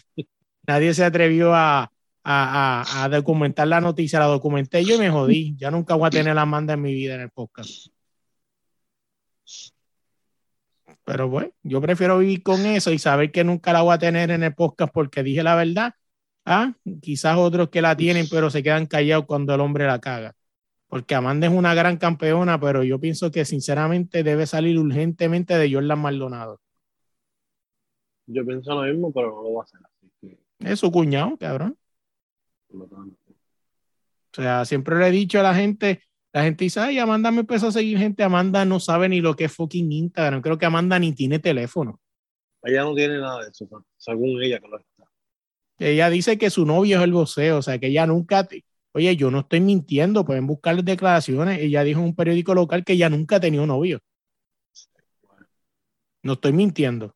nadie se atrevió a, documentar la noticia, la documenté yo y me jodí. Ya nunca voy a tener la manda en mi vida en el podcast. Pero bueno, yo prefiero vivir con eso y saber que nunca la voy a tener en el podcast porque dije la verdad. Ah, quizás otros que la tienen, pero se quedan callados cuando el hombre la caga. Porque Amanda es una gran campeona, pero yo pienso que sinceramente debe salir urgentemente de Jordan Maldonado. Yo pienso lo mismo, pero no lo voy a hacer. Es su cuñado, cabrón. O sea, siempre le he dicho a la gente, la gente dice, ay, Amanda me empezó a seguir gente, Amanda no sabe ni lo que es fucking Instagram, creo que Amanda ni tiene teléfono. Ella no tiene nada de eso, según ella que lo está. Ella dice que su novio es el voceo, o sea, que ella nunca, oye, yo no estoy mintiendo, pueden buscar declaraciones, ella dijo en un periódico local que ella nunca ha tenido novio. No estoy mintiendo.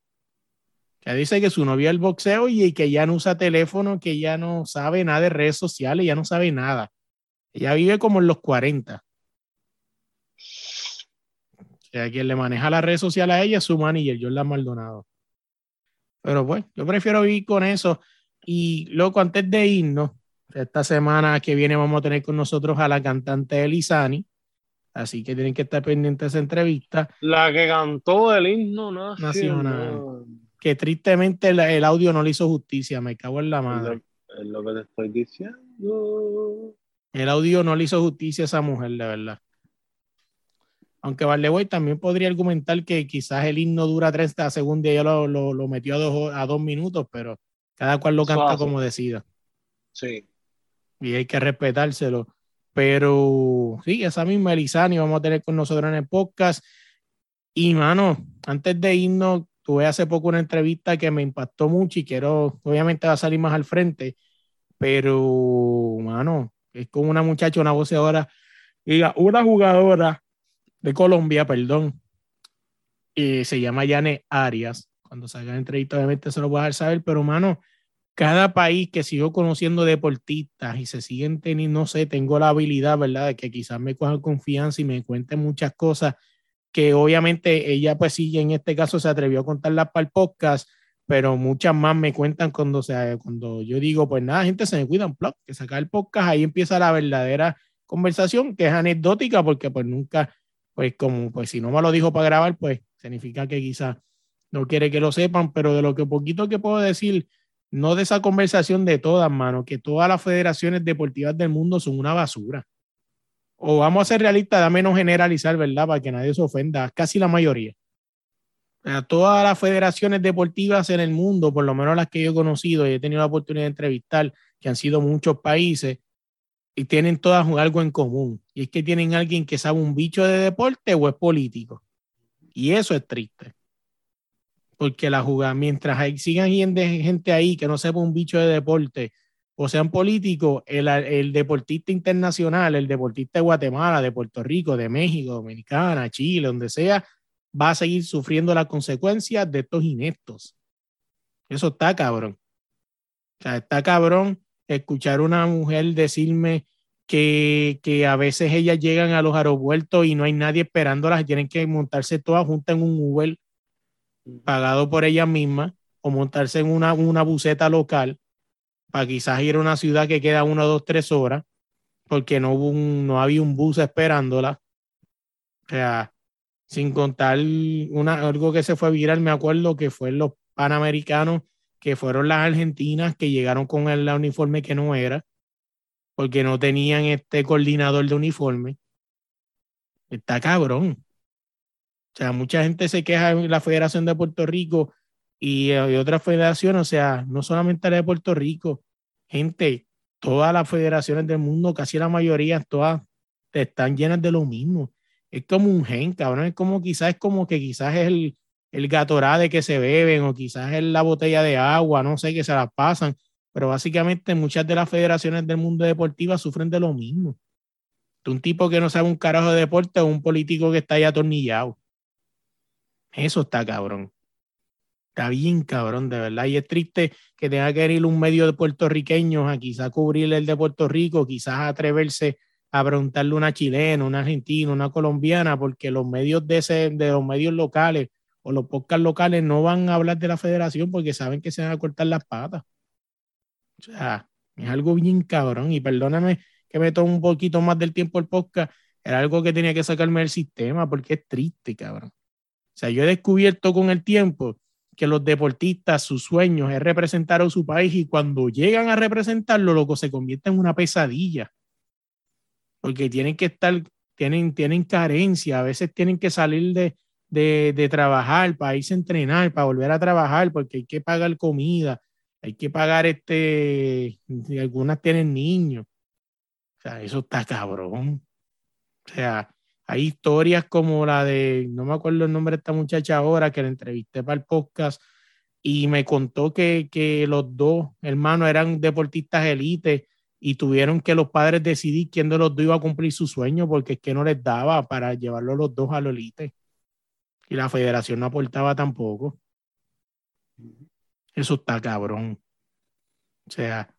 Ella dice que su novia es el boxeo y que ya no usa teléfono, que ya no sabe nada de redes sociales, ya no sabe nada. Ella vive como en los 40. O sea, quien le maneja las redes sociales a ella es su manager, Jordan Maldonado. Pero bueno, yo prefiero vivir con eso. Y loco, antes de irnos, esta semana que viene vamos a tener con nosotros a la cantante Elizani. Así que tienen que estar pendientes de esa entrevista. La que cantó el himno nacional que tristemente el, audio no le hizo justicia, me cago en la madre. Es lo, que te estoy diciendo. El audio no le hizo justicia a esa mujer, de verdad. Aunque Valdeboy también podría argumentar que quizás el himno dura 30 segundos y ella lo, lo, metió a dos, a dos minutos, pero cada cual lo canta como decida. Sí. Y hay que respetárselo. Pero sí, esa misma Elizani vamos a tener con nosotros en el podcast. Y mano, antes de irnos, tuve hace poco una entrevista que me impactó mucho y quiero, obviamente va a salir más al frente, pero, mano, es con una muchacha, una voceadora, diga, una jugadora de Colombia, perdón, y se llama Yane Arias. Cuando salga la entrevista, obviamente se lo voy a dejar saber, pero, mano, cada país que sigo conociendo deportistas y se siguen teniendo, no sé, tengo la habilidad, ¿verdad?, de que quizás me cojan confianza y me cuenten muchas cosas que obviamente ella pues sí, en este caso se atrevió a contarlas para el podcast, pero muchas más me cuentan cuando, sea, cuando yo digo, pues nada, gente, se me cuida un blog, que saca el podcast, ahí empieza la verdadera conversación, que es anecdótica, porque pues nunca, pues como, pues si no me lo dijo para grabar, pues significa que quizás no quiere que lo sepan, pero de lo que poquito que puedo decir, no de esa conversación de todas, mano, que todas las federaciones deportivas del mundo son una basura o vamos a ser realistas, da menos generalizar, ¿verdad? Para que nadie se ofenda, casi la mayoría. todas las federaciones deportivas en el mundo, por lo menos las que yo he conocido y he tenido la oportunidad de entrevistar, que han sido muchos países, y tienen todas algo en común. Y es que tienen alguien que sabe un bicho de deporte o es político. Y eso es triste. Porque la jugada, mientras hay, sigan gente ahí que no sepa un bicho de deporte, o sean políticos, el, el, deportista internacional, el deportista de Guatemala, de Puerto Rico, de México, Dominicana, Chile, donde sea, va a seguir sufriendo las consecuencias de estos ineptos. Eso está cabrón. O sea, está cabrón escuchar a una mujer decirme que, que a veces ellas llegan a los aeropuertos y no hay nadie esperándolas, tienen que montarse todas juntas en un Uber pagado por ellas mismas o montarse en una, una buseta local para quizás ir a una ciudad que queda una, dos, tres horas, porque no, hubo no había un bus esperándola. O sea, sin contar una, algo que se fue viral, me acuerdo que fue los panamericanos, que fueron las argentinas que llegaron con el uniforme que no era, porque no tenían este coordinador de uniforme. Está cabrón. O sea, mucha gente se queja en la Federación de Puerto Rico y, eh, otras federaciones, o sea, no solamente la de Puerto Rico, gente, todas las federaciones del mundo, casi la mayoría, todas están llenas de lo mismo. Es como un gen, cabrón, es como quizás es como que quizás es el, el gatorade que se beben o quizás es la botella de agua, no sé, que se la pasan, pero básicamente muchas de las federaciones del mundo deportivo sufren de lo mismo. Un tipo que no sabe un carajo de deporte o un político que está ahí atornillado. Eso está cabrón. Está bien cabrón, de verdad. Y es triste que tenga que ir un medio de puertorriqueños a quizás cubrir el de Puerto Rico, quizás atreverse a preguntarle una chilena, una argentina, una colombiana, porque los medios de, ese, de los medios locales o los podcasts locales no van a hablar de la federación porque saben que se van a cortar las patas. O sea, es algo bien cabrón. Y perdóname que me tome un poquito más del tiempo el podcast. Era algo que tenía que sacarme del sistema porque es triste, cabrón. O sea, yo he descubierto con el tiempo que los deportistas, sus sueños es representar a su país y cuando llegan a representarlo, loco, se convierte en una pesadilla. Porque tienen que estar, tienen, tienen carencia, a veces tienen que salir de, de, de trabajar para irse a entrenar, para volver a trabajar, porque hay que pagar comida, hay que pagar este, algunas tienen niños. O sea, eso está cabrón. O sea, hay historias como la de, no me acuerdo el nombre de esta muchacha ahora, que la entrevisté para el podcast y me contó que, que los dos hermanos eran deportistas élite y tuvieron que los padres decidir quién de los dos iba a cumplir su sueño porque es que no les daba para llevarlo los dos a la élite. Y la federación no aportaba tampoco. Eso está cabrón. O sea,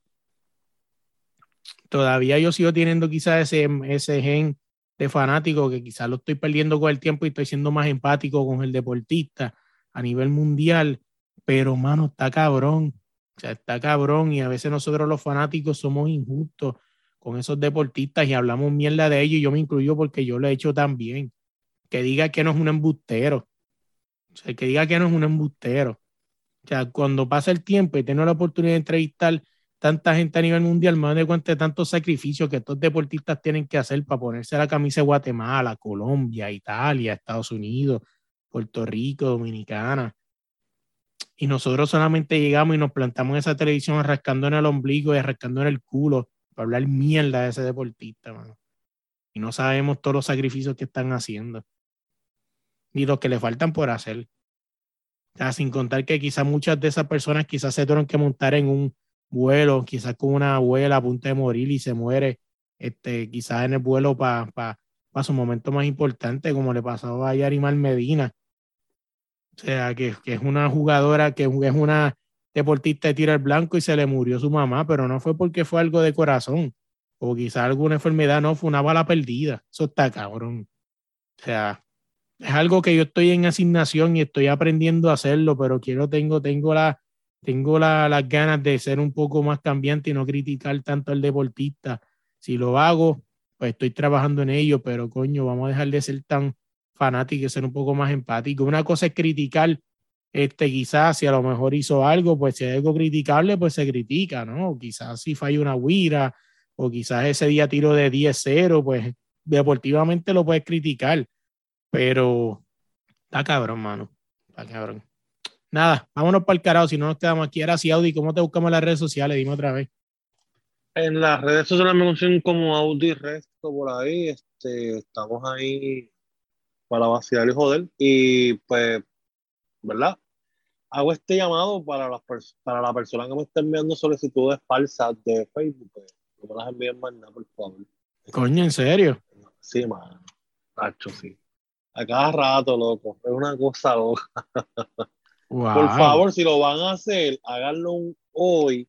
todavía yo sigo teniendo quizás ese, ese gen de fanático que quizás lo estoy perdiendo con el tiempo y estoy siendo más empático con el deportista a nivel mundial, pero mano, está cabrón, o sea, está cabrón y a veces nosotros los fanáticos somos injustos con esos deportistas y hablamos mierda de ellos y yo me incluyo porque yo lo he hecho también. Que diga que no es un embustero, o sea, que diga que no es un embustero. O sea, cuando pasa el tiempo y tengo la oportunidad de entrevistar tanta gente a nivel mundial, me doy cuenta de tantos sacrificios que estos deportistas tienen que hacer para ponerse la camisa de Guatemala, Colombia, Italia, Estados Unidos, Puerto Rico, Dominicana. Y nosotros solamente llegamos y nos plantamos en esa televisión rascando en el ombligo y rascando en el culo para hablar mierda de ese deportista, mano. Y no sabemos todos los sacrificios que están haciendo. Ni los que le faltan por hacer. O sin contar que quizás muchas de esas personas quizás se tuvieron que montar en un vuelo, quizás con una abuela a punto de morir y se muere, este, quizás en el vuelo para pa, su momento más importante, como le pasó a Yarimar Medina. O sea, que, que, es una jugadora, que es una deportista de tiro al blanco y se le murió su mamá, pero no fue porque fue algo de corazón o quizás alguna enfermedad, no, fue una bala perdida. Eso está cabrón. O sea, es algo que yo estoy en asignación y estoy aprendiendo a hacerlo, pero quiero, tengo, tengo la, tengo las ganas de ser un poco más cambiante y no criticar tanto al deportista. Si lo hago, pues estoy trabajando en ello, pero coño, vamos a dejar de ser tan fanáticos y ser un poco más empático. Una cosa es criticar, este, quizás si a lo mejor hizo algo, pues si hay algo criticable, pues se critica, ¿no? quizás si falla una huira, o quizás ese día tiro de 10-0, pues deportivamente lo puedes criticar, pero está cabrón, mano, está cabrón. Nada, vámonos para el carajo, si no nos quedamos aquí. Ahora sí, Audi, ¿cómo te buscamos en las redes sociales? Dime otra vez. En las redes sociales me conocen como Audi Resto por ahí. Este, estamos ahí para vacilar y joder. Y pues, ¿verdad? Hago este llamado para, las para la persona que me está enviando solicitudes falsas de Facebook. Pues, no me las envíen más nada, por favor. Coño, ¿en serio? Sí, man. Tacho, sí. A cada rato, loco. Es una cosa loca. Por favor, si lo van a hacer, háganlo hoy.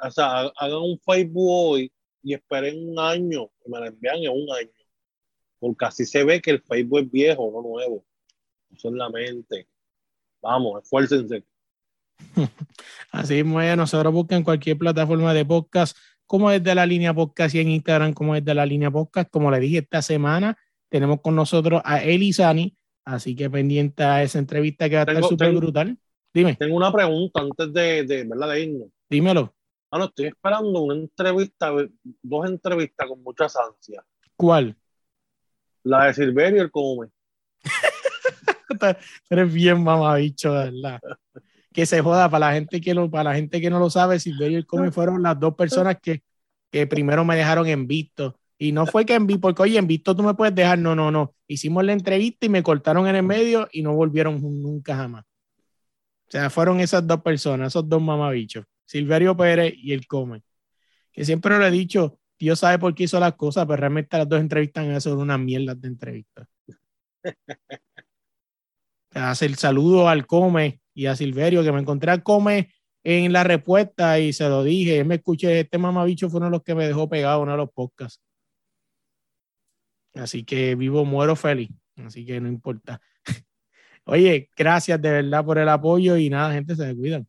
O sea, hagan un Facebook hoy y esperen un año y me lo envían en un año. Porque así se ve que el Facebook es viejo, no nuevo. Eso es la mente. Vamos, esfuércense. Así mismo, nosotros buscan cualquier plataforma de podcast, como desde la línea podcast y en Instagram, como desde la línea podcast. Como le dije, esta semana tenemos con nosotros a Elisani, así que pendiente a esa entrevista que va a estar súper brutal. Dime. Tengo una pregunta antes de, de, ¿verdad? de irnos. Dímelo. Ah, no, estoy esperando una entrevista, dos entrevistas con muchas ansias. ¿Cuál? La de Silverio y el Come. Eres bien mamabicho, ¿verdad? que se joda para la gente que lo, para la gente que no lo sabe, Silverio y el Come fueron las dos personas que, que primero me dejaron en visto. Y no fue que en visto, porque oye, en visto tú me puedes dejar, no, no, no. Hicimos la entrevista y me cortaron en el medio y no volvieron nunca jamás. O sea, fueron esas dos personas, esos dos mamabichos, Silverio Pérez y el Come. Que siempre lo he dicho, Dios sabe por qué hizo las cosas, pero realmente las dos entrevistas han sido unas mierdas de entrevistas. Hace el saludo al Come y a Silverio, que me encontré al Come en la respuesta y se lo dije. Me escuché, este mamabicho fue uno de los que me dejó pegado uno de los podcasts. Así que vivo, muero feliz. Así que no importa. Oye, gracias de verdad por el apoyo y nada, gente, se cuidan.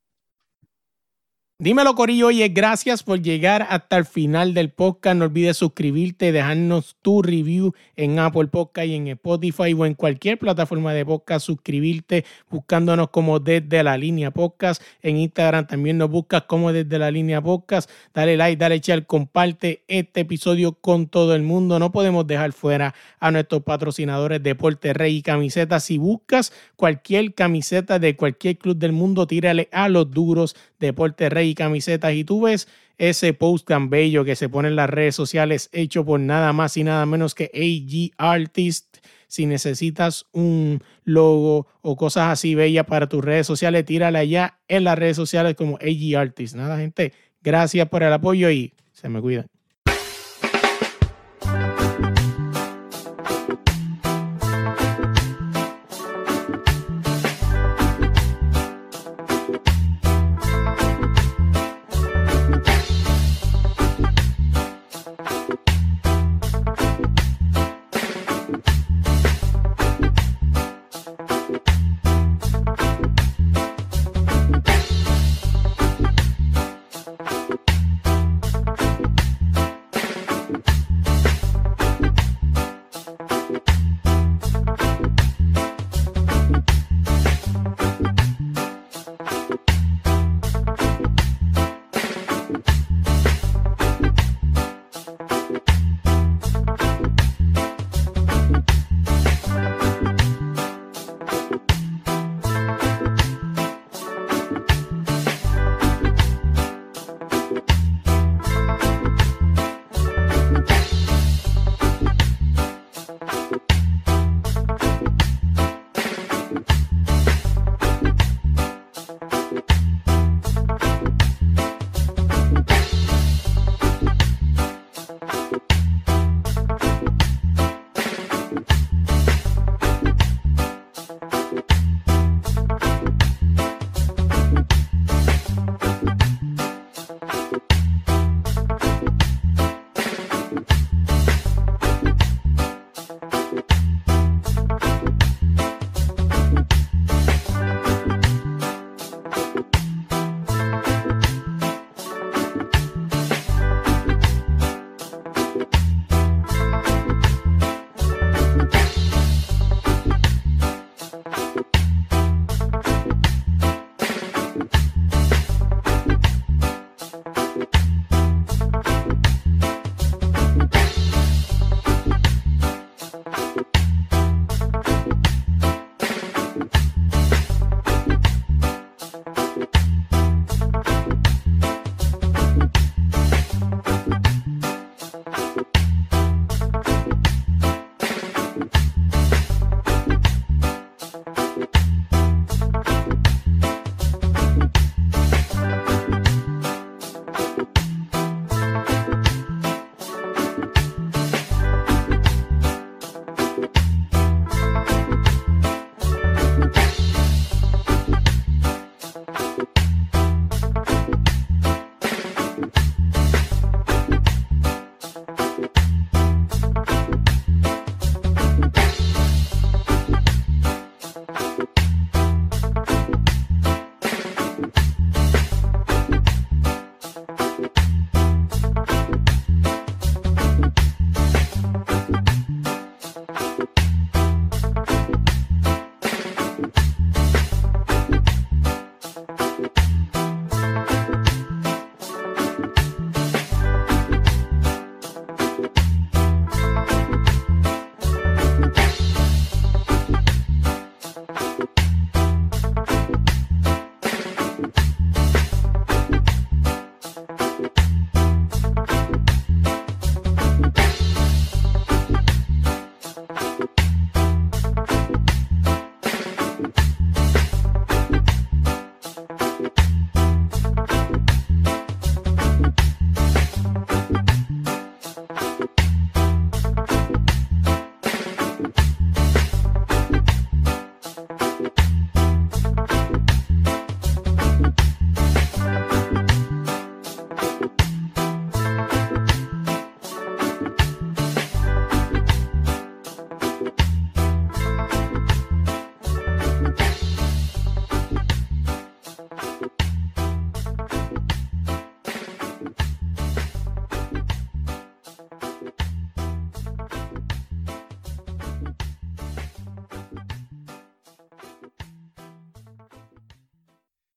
Dímelo, Corillo. Oye, gracias por llegar hasta el final del podcast. No olvides suscribirte dejarnos tu review en Apple Podcast y en Spotify o en cualquier plataforma de podcast. Suscribirte buscándonos como desde la línea podcast. En Instagram también nos buscas como desde la línea podcast. Dale like, dale share, comparte este episodio con todo el mundo. No podemos dejar fuera a nuestros patrocinadores Deporte Rey y Camisetas. Si buscas cualquier camiseta de cualquier club del mundo, tírale a los duros Deporte Rey y camisetas y tú ves ese post tan bello que se pone en las redes sociales hecho por nada más y nada menos que AG Artist. Si necesitas un logo o cosas así bellas para tus redes sociales, tírala allá en las redes sociales como AG Artist. Nada, gente, gracias por el apoyo y se me cuidan.